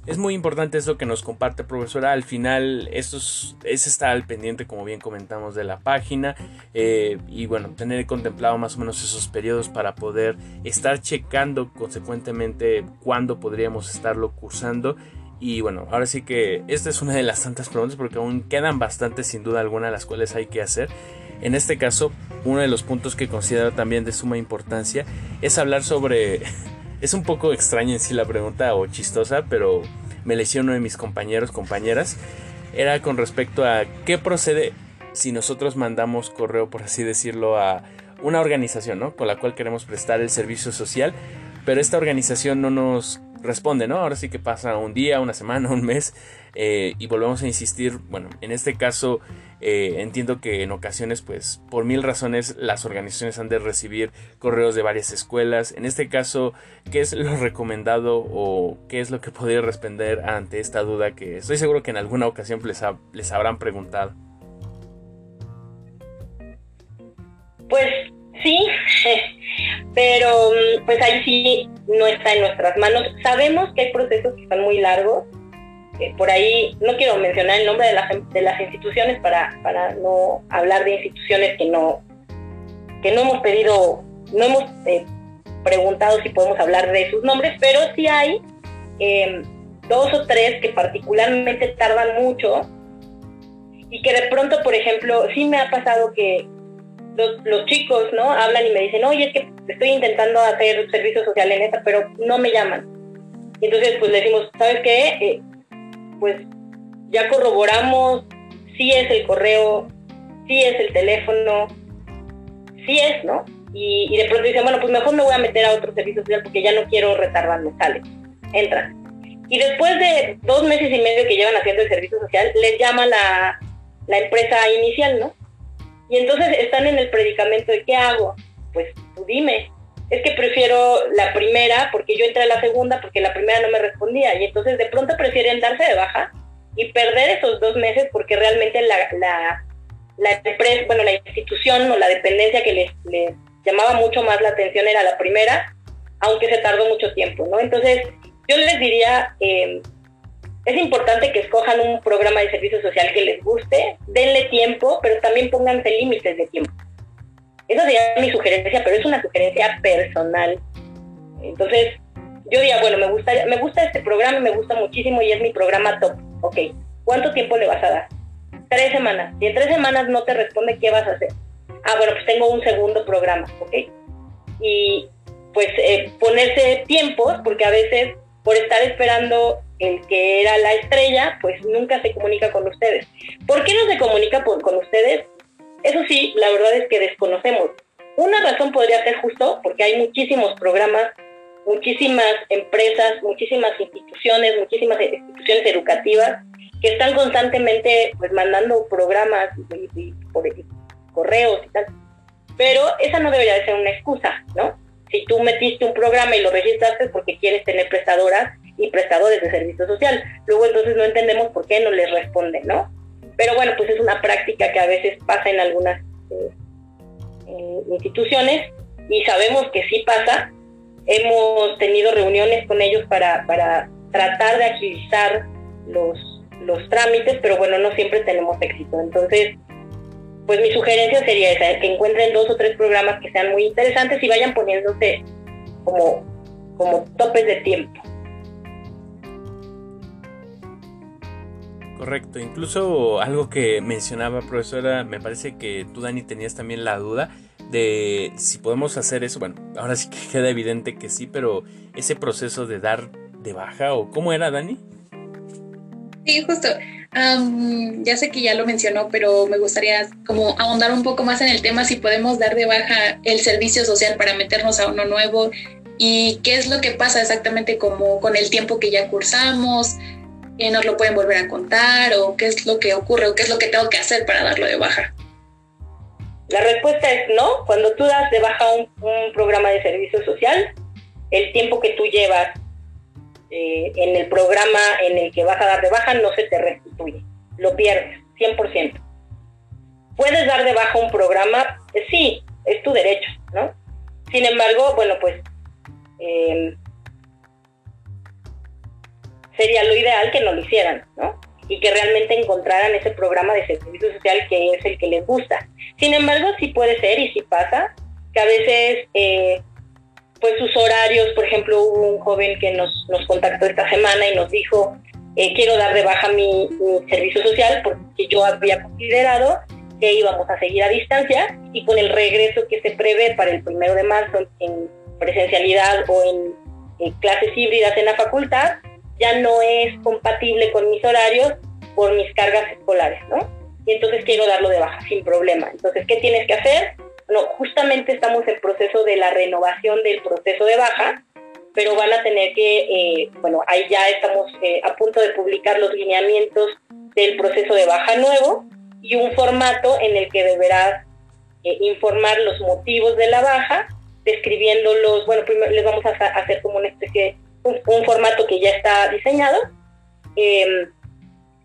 Es muy importante eso que nos comparte profesora. Al final, esto es, estar al pendiente, como bien comentamos, de la página. Eh, y bueno, tener contemplado más o menos esos periodos para poder estar checando consecuentemente cuándo podríamos estarlo cursando. Y bueno, ahora sí que esta es una de las tantas preguntas porque aún quedan bastantes sin duda alguna las cuales hay que hacer. En este caso, uno de los puntos que considero también de suma importancia es hablar sobre es un poco extraña en sí la pregunta o chistosa, pero me le uno de mis compañeros, compañeras. Era con respecto a qué procede si nosotros mandamos correo, por así decirlo, a una organización, ¿no? Con la cual queremos prestar el servicio social, pero esta organización no nos responde, ¿no? Ahora sí que pasa un día, una semana, un mes eh, y volvemos a insistir, bueno, en este caso eh, entiendo que en ocasiones, pues por mil razones, las organizaciones han de recibir correos de varias escuelas. En este caso, ¿qué es lo recomendado o qué es lo que podría responder ante esta duda que estoy seguro que en alguna ocasión les, les habrán preguntado? Pues sí, pero mm, pues ahí sí no está en nuestras manos. Sabemos que hay procesos que son muy largos. por ahí no quiero mencionar el nombre de las, de las instituciones para, para no hablar de instituciones que no, que no hemos pedido, no hemos eh, preguntado si podemos hablar de sus nombres, pero sí hay em, dos o tres que particularmente tardan mucho y que de pronto, por ejemplo, sí me ha pasado que los, chicos, ¿no? Hablan y me dicen, oye, es que estoy intentando hacer servicio social en esta, pero no me llaman. Y entonces, pues le decimos, ¿sabes qué? Eh, pues ya corroboramos, sí es el correo, sí es el teléfono, sí es, ¿no? Y, de pronto dicen, bueno, pues mejor me voy a meter a otro servicio social porque ya no quiero retardarme, sale, entran. Y después de dos meses y medio que llevan haciendo el servicio social, les llama la, la empresa inicial, ¿no? Y entonces están en el predicamento de ¿qué hago? Pues tú dime. Es que prefiero la primera porque yo entré a la segunda porque la primera no me respondía. Y entonces de pronto prefieren darse de baja y perder esos dos meses porque realmente la, la, la empresa, bueno, la institución o la dependencia que les, les llamaba mucho más la atención era la primera, aunque se tardó mucho tiempo, ¿no? Entonces yo les diría... Eh, es importante que escojan un programa de servicio social que les guste, denle tiempo, pero también pónganse límites de tiempo. Esa sería mi sugerencia, pero es una sugerencia personal. Entonces, yo diría, bueno, me gusta, me gusta este programa, me gusta muchísimo y es mi programa top. Ok, ¿cuánto tiempo le vas a dar? Tres semanas. Si en tres semanas no te responde, ¿qué vas a hacer? Ah, bueno, pues tengo un segundo programa, ¿ok? Y pues eh, ponerse tiempos, porque a veces por estar esperando el que era la estrella, pues nunca se comunica con ustedes. ¿Por qué no se comunica con ustedes? Eso sí, la verdad es que desconocemos. Una razón podría ser justo porque hay muchísimos programas, muchísimas empresas, muchísimas instituciones, muchísimas instituciones educativas que están constantemente pues mandando programas y, por correos y tal. Pero esa no debería de ser una excusa, ¿no? Si tú metiste un programa y lo registraste porque quieres tener prestadoras y prestadores de servicio social. Luego entonces no entendemos por qué no les responden, ¿no? Pero bueno, pues es una práctica que a veces pasa en algunas eh, instituciones y sabemos que sí pasa. Hemos tenido reuniones con ellos para, para tratar de agilizar los, los trámites, pero bueno, no siempre tenemos éxito. Entonces, pues mi sugerencia sería esa, que encuentren dos o tres programas que sean muy interesantes y vayan poniéndose como, como topes de tiempo. Correcto, incluso algo que mencionaba profesora, me parece que tú Dani tenías también la duda de si podemos hacer eso, bueno, ahora sí que queda evidente que sí, pero ese proceso de dar de baja o cómo era Dani? Sí, justo. ya sé que ya lo mencionó, pero me gustaría como ahondar un poco más en el tema si podemos dar de baja el servicio social para meternos a uno nuevo y qué es lo que pasa exactamente como con el tiempo que ya cursamos, que nos lo pueden volver a contar o qué es lo que ocurre o qué es lo que tengo que hacer para darlo de baja. La respuesta es no. Cuando tú das de baja un, programa de servicio social, el tiempo que tú llevas eh, en el programa en el que vas a dar de baja no se te restituye, lo pierdes, 100%. ¿Puedes dar de baja un programa? Eh, sí, es tu derecho, ¿no? Sin embargo, bueno, pues em, sería lo ideal que no lo hicieran, ¿no? Y que realmente encontraran ese programa de servicio social que es el que les gusta. Sin embargo, sí puede ser y sí pasa que a veces eh, pues sus horarios, por ejemplo, hubo un joven que nos, nos contactó esta semana y nos dijo, eh, quiero dar de baja mi, servicio social porque yo había considerado que íbamos a seguir a distancia y con el regreso que se prevé para el primero de marzo en presencialidad o en, clases híbridas en la facultad, ya no es compatible con mis horarios por mis cargas escolares, ¿no? Y entonces quiero darlo de baja sin problema. Entonces, ¿qué tienes que hacer? no, justamente estamos en proceso de la renovación del proceso de baja, pero van a tener que, eh, bueno, ahí ya estamos eh, a punto de publicar los lineamientos del proceso de baja nuevo y un formato en el que deberás eh, informar los motivos de la baja, describiéndolos, bueno, primero les vamos a hacer como una especie, un, formato que ya está diseñado, em,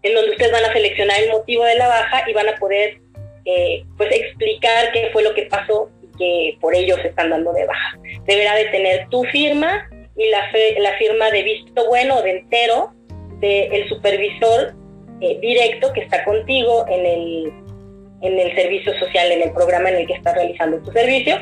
en donde ustedes van a seleccionar el motivo de la baja y van a poder eh, pues explicar qué fue lo que pasó y que por ello se están dando de baja. Deberá de tener tu firma y la, la firma de visto bueno o de entero del supervisor eh, directo que está contigo en el, en el servicio social, en el programa en el que estás realizando tu servicio.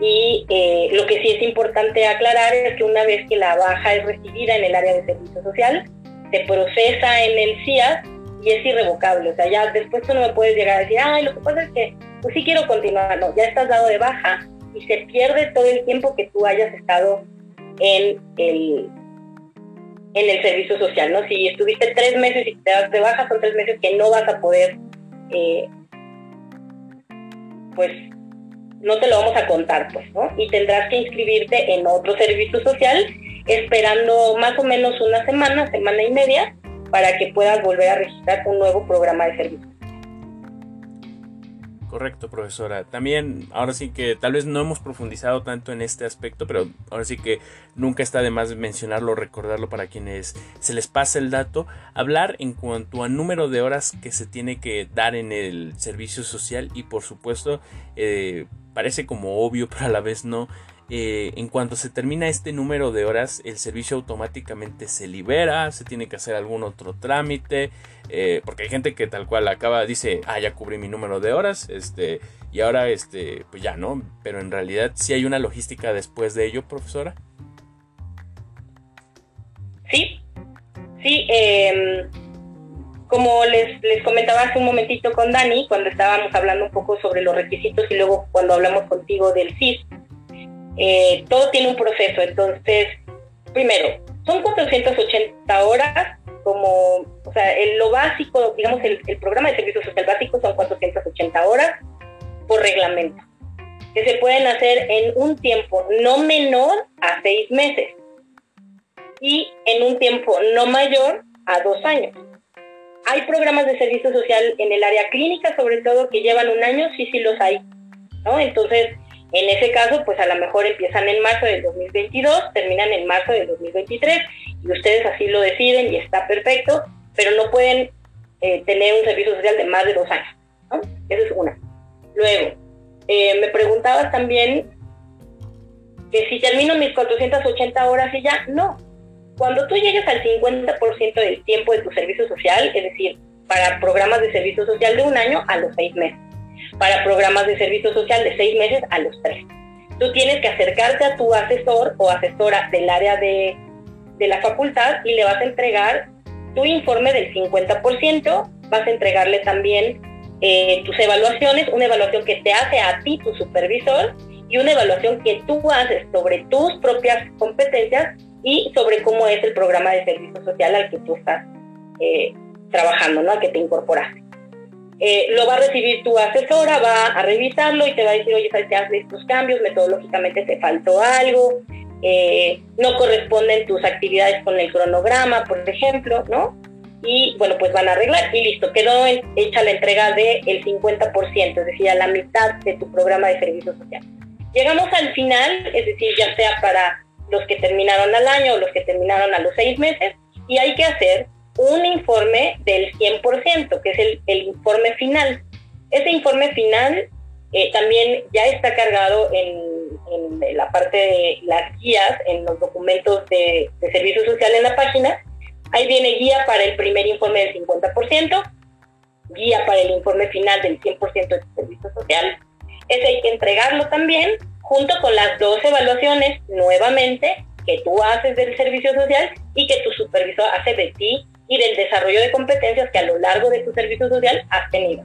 Y eh, lo que sí es importante aclarar es que una vez que la baja es recibida en el área de servicio social, se procesa en el CIAS y es irrevocable. O sea, ya después tú no me puedes llegar a decir, ay, lo que pasa es que pues sí quiero continuar. No, ya estás dado de baja y se pierde todo el tiempo que tú hayas estado en el, en el servicio social, ¿no? Si estuviste tres meses y te das de baja, son tres meses que no vas a poder, eh, pues, no te lo vamos a contar, pues, ¿no? Y tendrás que inscribirte en otro servicio social esperando más o menos una semana, semana y media, para que puedas volver a registrar un nuevo programa de servicio. Correcto, profesora. También, ahora sí que tal vez no hemos profundizado tanto en este aspecto, pero ahora sí que nunca está de más mencionarlo, recordarlo para quienes se les pasa el dato. Hablar en cuanto a número de horas que se tiene que dar en el servicio social y por supuesto, eh, parece como obvio, pero a la vez no, eh, en cuanto se termina este número de horas, el servicio automáticamente se libera, se tiene que hacer algún otro trámite, eh, porque hay gente que tal cual acaba, dice, ah, ya cubrí mi número de horas, este, y ahora, este, pues ya, ¿no? Pero en realidad sí hay una logística después de ello, profesora. Sí, sí, em, como les, les comentaba hace un momentito con Dani, cuando estábamos hablando un poco sobre los requisitos y luego cuando hablamos contigo del CIS, eh, todo tiene un proceso. Entonces, primero, son 480 horas, como, o sea, lo básico, digamos, el, programa de servicio social básico son 480 horas por reglamento, que se pueden hacer en un tiempo no menor a seis meses y en un tiempo no mayor a dos años. Hay programas de servicio social en el área clínica, sobre todo, que llevan un año, sí, sí los hay. ¿no? Entonces, en ese caso, pues a lo mejor empiezan en marzo del 2022, terminan en marzo del 2023 y ustedes así lo deciden y está perfecto, pero no pueden eh, tener un servicio social de más de dos años. ¿no? Esa es una. Luego, eh, me preguntabas también que si termino mis 480 horas y ya, no. Cuando tú llegues al 50% del tiempo de tu servicio social, es decir, para programas de servicio social de un año a los seis meses para programas de servicio social de seis meses a los tres. Tú tienes que acercarte a tu asesor o asesora del área de, la facultad y le vas a entregar tu informe del 50%, vas a entregarle también eh, tus evaluaciones, una evaluación que te hace a ti tu supervisor y una evaluación que tú haces sobre tus propias competencias y sobre cómo es el programa de servicio social al que tú estás eh, trabajando, ¿no? Que te incorporaste. Eh, lo va a recibir tu asesora, va a revisarlo y te va a decir, oye, ¿sabes qué haces estos cambios? Metodológicamente te faltó algo, eh, no corresponden tus actividades con el cronograma, por ejemplo, ¿no? Y bueno, pues van a arreglar y listo, quedó hecha la entrega del 50%, es decir, a la mitad de tu programa de servicio social. Llegamos al final, es decir, ya sea para los que terminaron al año o los que terminaron a los seis meses, y hay que hacer un informe del 100%, que es el, informe final. Ese informe final eh, también ya está cargado en, la parte de las guías, en los documentos de, de, servicio social en la página. Ahí viene guía para el primer informe del 50%, guía para el informe final del 100% de servicio social. Ese hay que entregarlo también junto con las dos evaluaciones nuevamente que tú haces del servicio social y que tu supervisor hace de ti y del desarrollo de competencias que a lo largo de tu servicio social has tenido.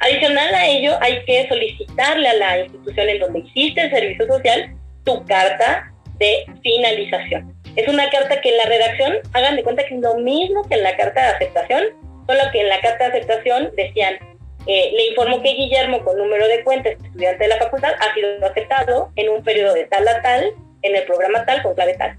Adicional a ello, hay que solicitarle a la institución en donde existe el servicio social tu carta de finalización. Es una carta que en la redacción, hagan de cuenta que es lo mismo que en la carta de aceptación, solo que en la carta de aceptación decían, eh, le informo que Guillermo, con número de cuenta, estudiante de la facultad, ha sido aceptado en un periodo de tal a tal, en el programa tal, con clave tal.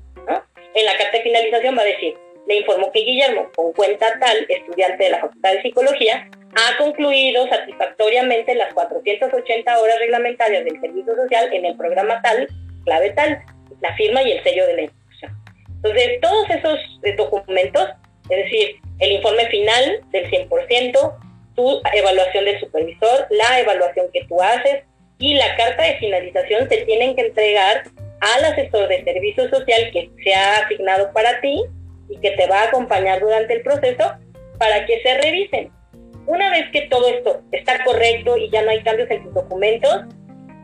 En la carta de finalización va a decir, le informó que Guillermo, con cuenta tal, estudiante de la Facultad de Psicología, ha concluido satisfactoriamente las 480 horas reglamentarias del servicio social en el programa tal, clave tal, la firma y el sello de la institución. Entonces, todos esos eh, documentos, es decir, el informe final del 100%, tu evaluación del supervisor, la evaluación que tú haces y la carta de finalización se tienen que entregar al asesor de servicio social que se ha asignado para ti y que te va a acompañar durante el proceso para que se revisen. Una vez que todo esto está correcto y ya no hay cambios en tus documentos,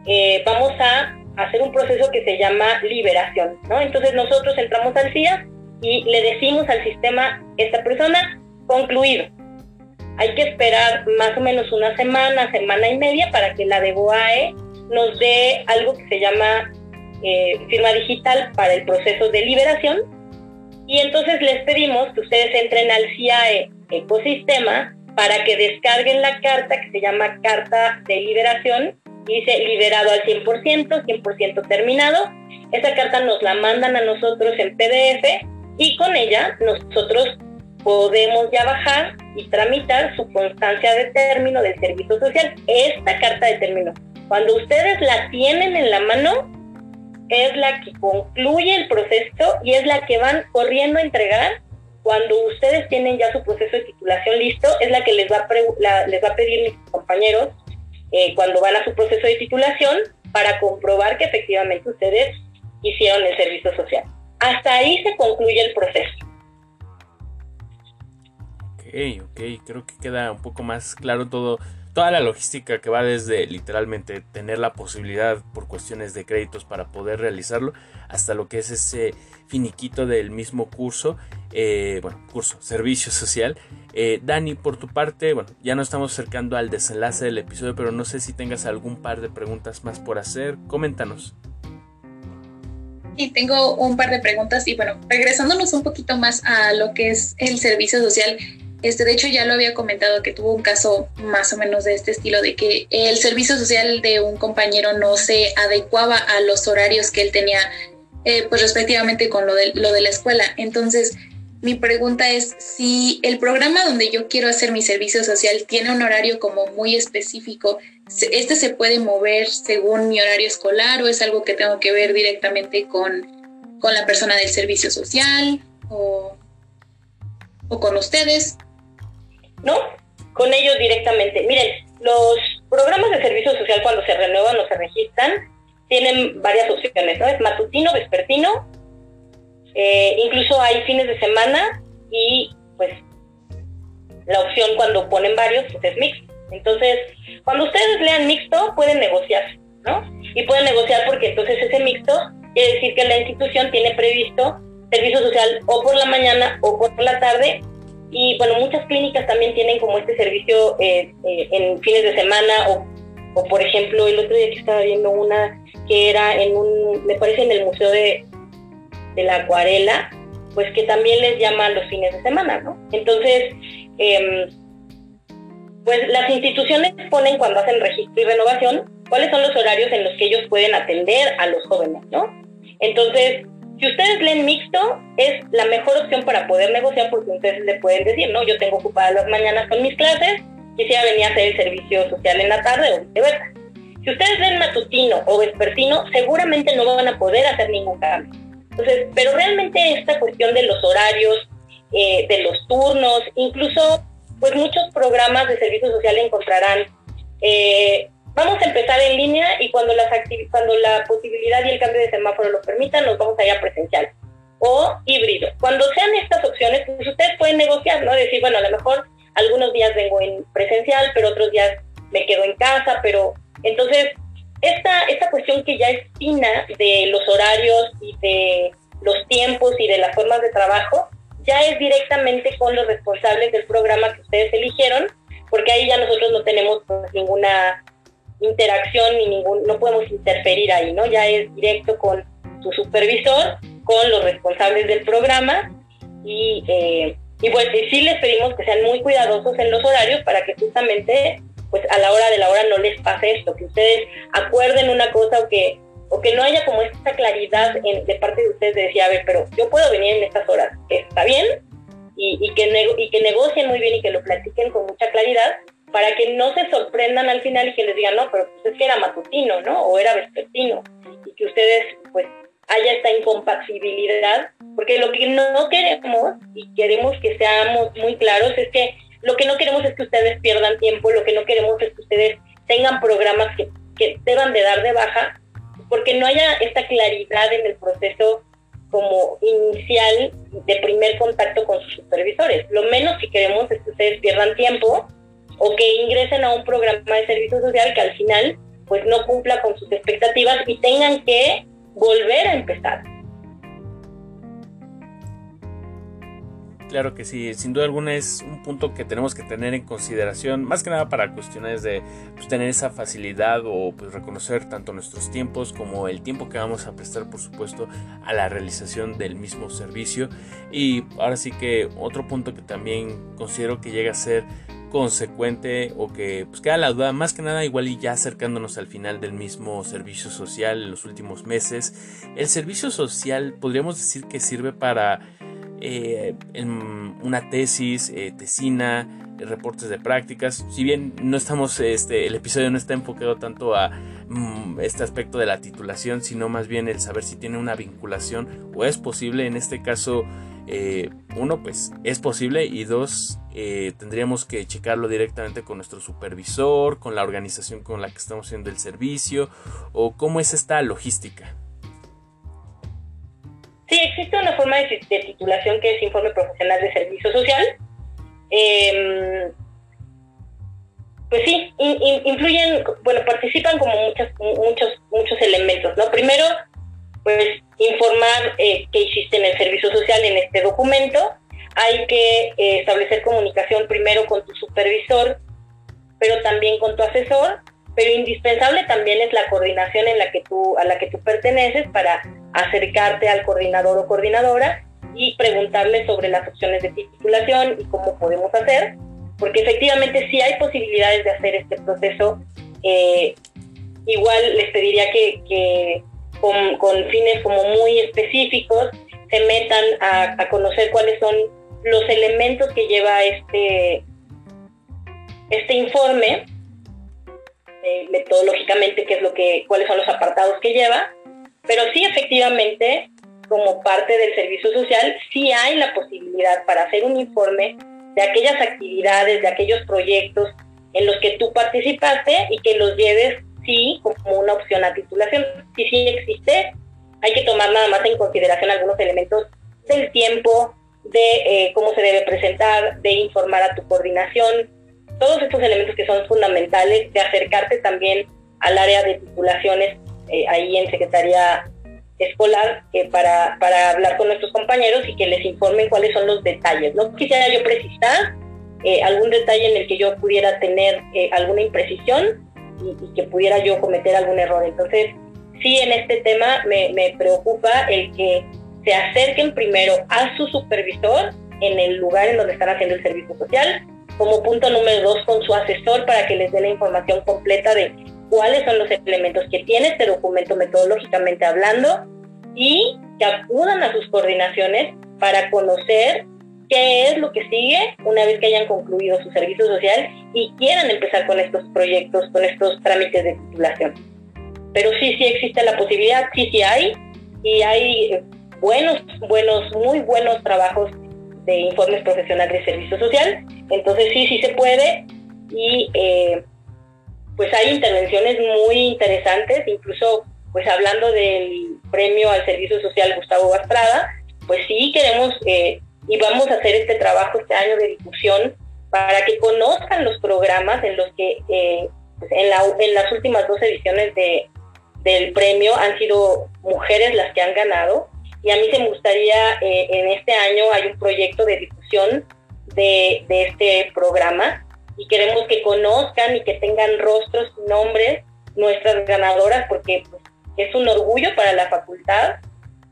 eh, vamos a hacer un proceso que se llama liberación, ¿no? Entonces nosotros entramos al CIA y le decimos al sistema, esta persona, concluido. Hay que esperar más o menos una semana, semana y media para que la DEBOAE nos dé algo que se llama eh, firma digital para el proceso de liberación y entonces les pedimos que ustedes entren al CIAE ecosistema para que descarguen la carta que se llama carta de liberación dice liberado al 100%, 100% terminado. Esa carta nos la mandan a nosotros en PDF y con ella nosotros podemos ya bajar y tramitar su constancia de término del servicio social. Esta carta de término, cuando ustedes la tienen en la mano, es la que concluye el proceso y es la que van corriendo a entregar cuando ustedes tienen ya su proceso de titulación listo, es la que les va a, les va a pedir mis compañeros eh, cuando van a su proceso de titulación para comprobar que efectivamente ustedes hicieron el servicio social. Hasta ahí se concluye el proceso. Ok, ok, creo que queda un poco más claro todo toda la logística que va desde literalmente tener la posibilidad por cuestiones de créditos para poder realizarlo hasta lo que es ese finiquito del mismo curso, eh, bueno, curso, servicio social. Eh, Dani, por tu parte, bueno, ya nos estamos acercando al desenlace del episodio, pero no sé si tengas algún par de preguntas más por hacer, coméntanos. Sí, tengo un par de preguntas y bueno, regresándonos un poquito más a lo que es el servicio social, este, de hecho, ya lo había comentado que tuvo un caso más o menos de este estilo, de que el servicio social de un compañero no se adecuaba a los horarios que él tenía, eh, pues respectivamente con lo de, lo de la escuela. Entonces, mi pregunta es si el programa donde yo quiero hacer mi servicio social tiene un horario como muy específico, ¿este se puede mover según mi horario escolar o es algo que tengo que ver directamente con, con la persona del servicio social o, o con ustedes? ¿No? Con ellos directamente. Miren, los programas de servicio social cuando se renuevan o se registran tienen varias opciones, ¿no? Es matutino, vespertino, eh, incluso hay fines de semana y pues la opción cuando ponen varios pues, es mixto. Entonces, cuando ustedes lean mixto, pueden negociar, ¿no? Y pueden negociar porque entonces ese mixto quiere decir que la institución tiene previsto servicio social o por la mañana o por la tarde. Y bueno, muchas clínicas también tienen como este servicio eh, eh, en fines de semana o, o, por ejemplo, el otro día que estaba viendo una que era en un, me parece en el Museo de, de la Acuarela, pues que también les llama los fines de semana, ¿no? Entonces, eh, pues las instituciones ponen cuando hacen registro y renovación cuáles son los horarios en los que ellos pueden atender a los jóvenes, ¿no? Entonces, si ustedes leen mixto, es la mejor opción para poder negociar porque ustedes le pueden decir, ¿no? Yo tengo ocupadas las mañanas con mis clases, quisiera venir a hacer el servicio social en la tarde o viceversa. Si ustedes leen matutino o vespertino, seguramente no van a poder hacer ningún cambio. Entonces, pero realmente esta cuestión de los horarios, eh, de los turnos, incluso pues muchos programas de servicio social encontrarán, eh, vamos a empezar en línea y cuando, las cuando la posibilidad y el cambio de semáforo lo permitan, nos vamos a ir a presencial o híbrido. Cuando sean estas opciones, pues ustedes pueden negociar, ¿no? Decir, bueno, a lo mejor algunos días vengo en presencial, pero otros días me quedo en casa, pero entonces esta, esta cuestión que ya es fina de los horarios y de los tiempos y de las formas de trabajo, ya es directamente con los responsables del programa que ustedes eligieron, porque ahí ya nosotros no tenemos pues, ninguna interacción ni ningún, no podemos interferir ahí, ¿no? Ya es directo con su supervisor, con los responsables del programa y, eh, y pues sí les pedimos que sean muy cuidadosos en los horarios para que justamente pues a la hora de la hora no les pase esto, que ustedes acuerden una cosa o que o que no haya como esta claridad de parte de ustedes de decir, a ver, pero yo puedo venir en estas horas, está bien, y, que y que negocien muy bien y que lo platiquen con mucha claridad, para que no se sorprendan al final y que les digan, no, pero pues es que era matutino, ¿no? O era vespertino, y que ustedes, pues, haya esta incompatibilidad, porque lo que no queremos, y queremos que seamos muy claros, es que lo que no queremos es que ustedes pierdan tiempo, lo que no queremos es que ustedes tengan programas que, que deban de dar de baja porque no haya esta claridad en el proceso como inicial de primer contacto con sus supervisores. Lo menos que queremos es que ustedes pierdan tiempo o que ingresen a un programa de servicio social que al final pues no cumpla con sus expectativas y tengan que volver a empezar. Claro que sí, sin duda alguna es un punto que tenemos que tener en consideración, más que nada para cuestiones de pues, tener esa facilidad o pues, reconocer tanto nuestros tiempos como el tiempo que vamos a prestar, por supuesto, a la realización del mismo servicio. Y ahora sí que otro punto que también considero que llega a ser consecuente o que pues queda la duda más que nada igual y ya acercándonos al final del mismo servicio social en los últimos meses el servicio social podríamos decir que sirve para eh, una tesis, eh, tesina, reportes de prácticas. Si bien no estamos, este, el episodio no está enfocado tanto a mm, este aspecto de la titulación, sino más bien el saber si tiene una vinculación o es posible. En este caso, eh, uno, pues es posible y dos, tendríamos que checarlo directamente con nuestro supervisor, con la organización con la que estamos haciendo el servicio o cómo es esta logística. Sí, existe una forma de, titulación que es informe profesional de servicio social. Em, pues sí, influyen, bueno, participan como muchos, muchos, muchos elementos, ¿no? Primero, pues informar eh, que hiciste en el servicio social en este documento. Hay que eh, establecer comunicación primero con tu supervisor, pero también con tu asesor. Pero indispensable también es la coordinación en la que tú, a la que tú perteneces para acercarte al coordinador o coordinadora y preguntarle sobre las opciones de titulación y cómo podemos hacer, porque efectivamente sí hay posibilidades de hacer este proceso. Eh, igual les pediría que, con, fines como muy específicos se metan a, conocer cuáles son los elementos que lleva este, este informe, eh, metodológicamente qué es lo que, cuáles son los apartados que lleva, pero sí, efectivamente, como parte del servicio social, sí hay la posibilidad para hacer un informe de aquellas actividades, de aquellos proyectos en los que tú participaste y que los lleves, sí, como una opción a titulación. Sí, sí existe. Hay que tomar nada más en consideración algunos elementos del tiempo, de eh, cómo se debe presentar, de informar a tu coordinación, todos estos elementos que son fundamentales, de acercarte también al área de titulaciones eh, ahí en Secretaría escolar para, para hablar con nuestros compañeros y que les informen cuáles son los detalles. No quisiera yo precisar eh, algún detalle en el que yo pudiera tener eh, alguna imprecisión y, que pudiera yo cometer algún error. Entonces, sí, en este tema me, me preocupa el que se acerquen primero a su supervisor en el lugar en donde están haciendo el servicio social, como punto número dos con su asesor para que les dé la información completa de cuáles son los elementos que tiene este documento metodológicamente hablando y que acudan a sus coordinaciones para conocer qué es lo que sigue una vez que hayan concluido su servicio social y quieran empezar con estos proyectos, con estos trámites de titulación. Pero sí, sí existe la posibilidad, sí, sí hay, y hay buenos, buenos, muy buenos trabajos de informes profesionales de servicio social. Entonces sí, sí se puede y eh, pues hay intervenciones muy interesantes, incluso pues hablando del premio al servicio social Gustavo Bastrada, pues sí queremos eh, y vamos a hacer este trabajo este año de difusión para que conozcan los programas en los que eh, pues, en, la, en las últimas dos ediciones de, del premio han sido mujeres las que han ganado. Y a mí me gustaría, eh, en este año hay un proyecto de difusión de, de, este programa y queremos que conozcan y que tengan rostros y nombres nuestras ganadoras porque pues, es un orgullo para la facultad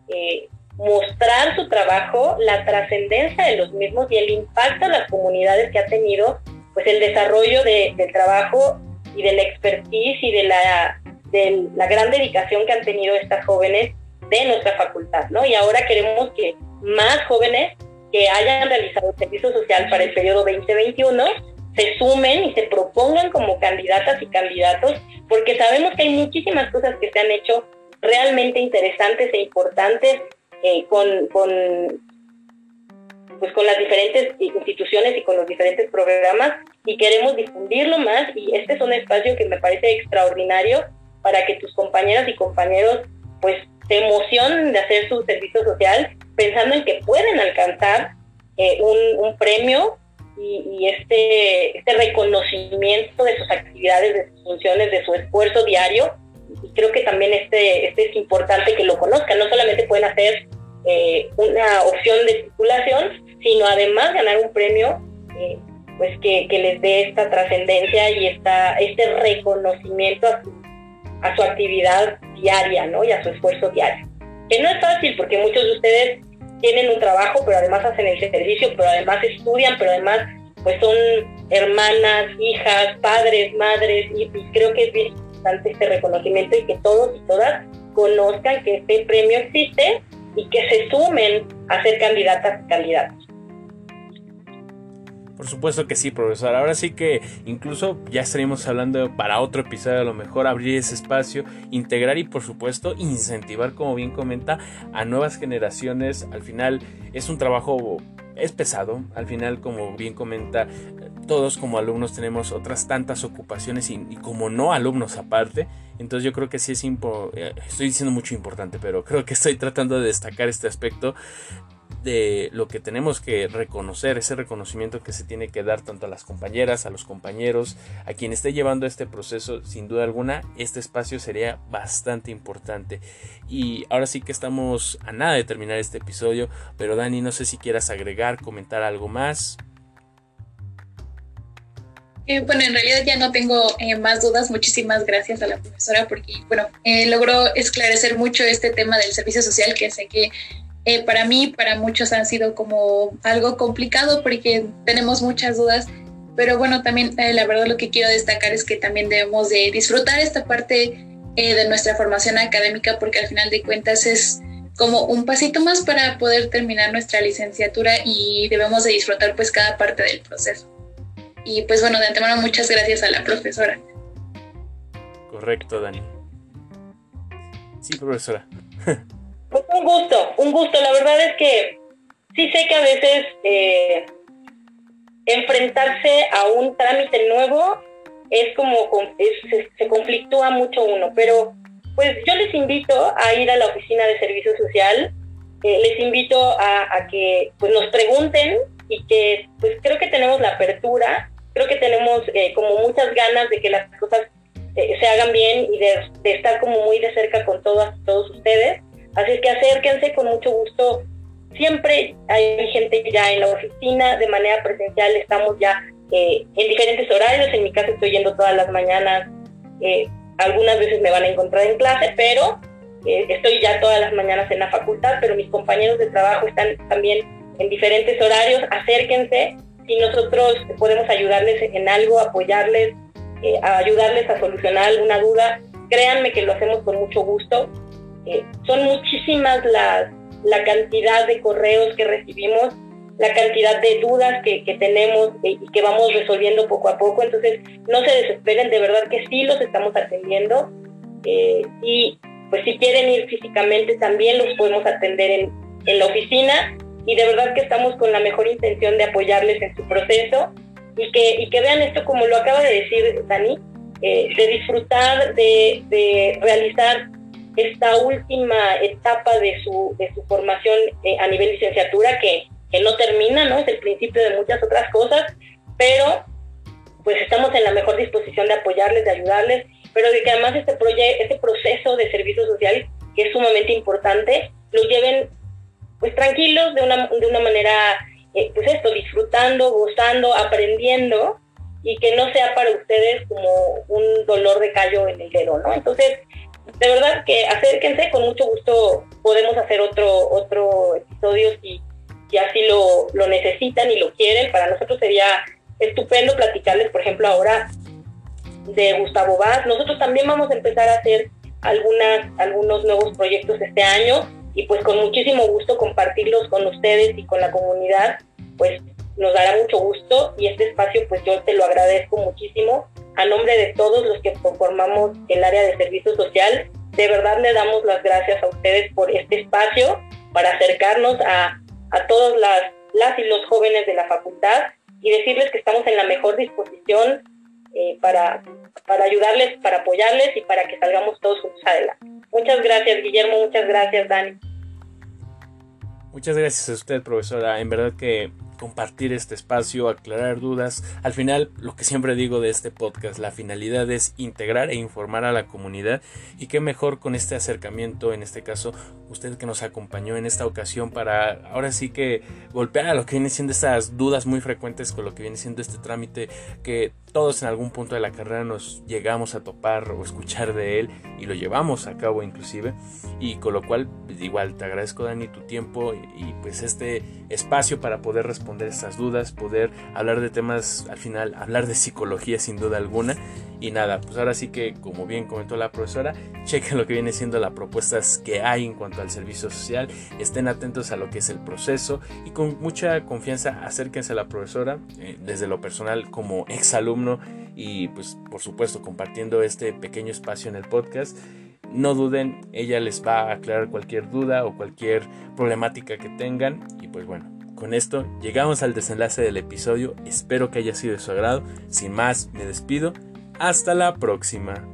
eh, mostrar su trabajo, la trascendencia de los mismos y el impacto a las comunidades que ha tenido pues el desarrollo de, del trabajo y de la expertise y de la, de la gran dedicación que han tenido estas jóvenes de nuestra facultad, ¿no? Y ahora queremos que más jóvenes que hayan realizado servicio social para el periodo 2021 se sumen y se propongan como candidatas y candidatos, porque sabemos que hay muchísimas cosas que se han hecho realmente interesantes e importantes eh, con, con, pues con las diferentes instituciones y con los diferentes programas y queremos difundirlo más y este es un espacio que me parece extraordinario para que tus compañeras y compañeros pues se emocionen de hacer su servicio social pensando en que pueden alcanzar eh, un, premio y, este, este reconocimiento de sus actividades, de sus funciones, de su esfuerzo diario. Y creo que también este, este es importante que lo conozcan. No solamente pueden hacer eh, una opción de circulación, sino además ganar un premio eh, pues que, les dé esta trascendencia y esta, este reconocimiento a su a su actividad diaria, ¿no? Y a su esfuerzo diario. Que no es fácil porque muchos de ustedes tienen un trabajo, pero además hacen el servicio, pero además estudian, pero además pues son hermanas, hijas, padres, madres, y, creo que es bien importante este reconocimiento y que todos y todas conozcan que este premio existe y que se sumen a ser candidatas y candidatos. Por supuesto que sí, profesor. Ahora sí que incluso ya estaríamos hablando para otro episodio, a lo mejor abrir ese espacio, integrar y por supuesto incentivar, como bien comenta, a nuevas generaciones. Al final es un trabajo, es pesado. Al final, como bien comenta, todos como alumnos tenemos otras tantas ocupaciones y, como no alumnos aparte. Entonces yo creo que sí es importante, estoy diciendo mucho importante, pero creo que estoy tratando de destacar este aspecto de lo que tenemos que reconocer, ese reconocimiento que se tiene que dar tanto a las compañeras, a los compañeros, a quien esté llevando este proceso, sin duda alguna, este espacio sería bastante importante. Y ahora sí que estamos a nada de terminar este episodio, pero Dani, no sé si quieras agregar, comentar algo más. Eh, bueno, en realidad ya no tengo eh, más dudas. Muchísimas gracias a la profesora porque, bueno, eh, logró esclarecer mucho este tema del servicio social que sé que eh, para mí, para muchos han sido como algo complicado porque tenemos muchas dudas, pero bueno, también eh, la verdad lo que quiero destacar es que también debemos de disfrutar esta parte eh, de nuestra formación académica porque al final de cuentas es como un pasito más para poder terminar nuestra licenciatura y debemos de disfrutar pues cada parte del proceso. Y pues bueno, de antemano muchas gracias a la profesora. Correcto, Dani. Sí, profesora. Un gusto, un gusto. La verdad es que sí sé que a veces eh, enfrentarse a un trámite nuevo es como se, conflictúa mucho uno, pero pues yo les invito a ir a la oficina de servicio social, eh, les invito a, que pues nos pregunten y que pues creo que tenemos la apertura, creo que tenemos eh, como muchas ganas de que las cosas se hagan bien y de, estar como muy de cerca con todas todos ustedes Así que acérquense con mucho gusto. Siempre hay gente ya en la oficina, de manera presencial estamos ya eh, en diferentes horarios. En mi caso estoy yendo todas las mañanas. Eh, algunas veces me van a encontrar en clase, pero eh, estoy ya todas las mañanas en la facultad, pero mis compañeros de trabajo están también en diferentes horarios. Acérquense. Si nosotros podemos ayudarles en algo, apoyarles, ayudarles a solucionar alguna duda, créanme que lo hacemos con mucho gusto. Son muchísimas las, la cantidad de correos que recibimos la cantidad de dudas que, tenemos y que vamos resolviendo poco a poco. Entonces, no se desesperen, de verdad que sí los estamos atendiendo. Eh, y pues si quieren ir físicamente, también los podemos atender en, en, la oficina. Y de verdad que estamos con la mejor intención de apoyarles en su proceso y que, y que vean esto como lo acaba de decir Dani, eh, de disfrutar, de, de, realizar esta última etapa de su, de su formación eh, a nivel licenciatura que que no termina, ¿no? Es el principio de muchas otras cosas, pero pues estamos en la mejor disposición de apoyarles, de ayudarles, pero de que además este, este proceso de servicio social, que es sumamente importante, lo lleven pues tranquilos, de una, de una manera, eh, pues esto, disfrutando, gozando, aprendiendo, y que no sea para ustedes como un dolor de callo en el dedo, ¿no? Entonces, de verdad que acérquense, con mucho gusto podemos hacer otro, otro episodio si si así lo, lo necesitan y lo quieren. Para nosotros sería estupendo platicarles, por ejemplo, ahora de Gustavo Vaz. Nosotros también vamos a empezar a hacer algunas, algunos nuevos proyectos este año y pues con muchísimo gusto compartirlos con ustedes y con la comunidad, pues nos dará mucho gusto y este espacio pues yo te lo agradezco muchísimo a nombre de todos los que conformamos el área de servicio social. De verdad le damos las gracias a ustedes por este espacio para acercarnos a a todos las, las y los jóvenes de la facultad y decirles que estamos en la mejor disposición eh, para, para ayudarles, para apoyarles y para que salgamos todos juntos adelante. Muchas gracias, Guillermo, muchas gracias, Dani. Muchas gracias a usted, profesora. En verdad que compartir este espacio, aclarar dudas. Al final, lo que siempre digo de este podcast, la finalidad es integrar e informar a la comunidad y qué mejor con este acercamiento, en este caso, usted que nos acompañó en esta ocasión para ahora sí que golpear a lo que viene siendo estas dudas muy frecuentes con lo que viene siendo este trámite que todos en algún punto de la carrera nos llegamos a topar o escuchar de él y lo llevamos a cabo inclusive y con lo cual pues, igual te agradezco Dani tu tiempo y pues este espacio para poder responder estas dudas, poder hablar de temas al final, hablar de psicología sin duda alguna y nada, pues ahora sí que como bien comentó la profesora, chequen lo que viene siendo las propuestas que hay en cuanto al servicio social, estén atentos a lo que es el proceso y con mucha confianza acérquense a la profesora eh, desde lo personal como ex alumno y pues por supuesto compartiendo este pequeño espacio en el podcast. No duden, ella les va a aclarar cualquier duda o cualquier problemática que tengan y pues bueno, con esto llegamos al desenlace del episodio, espero que haya sido de su agrado, sin más me despido, hasta la próxima.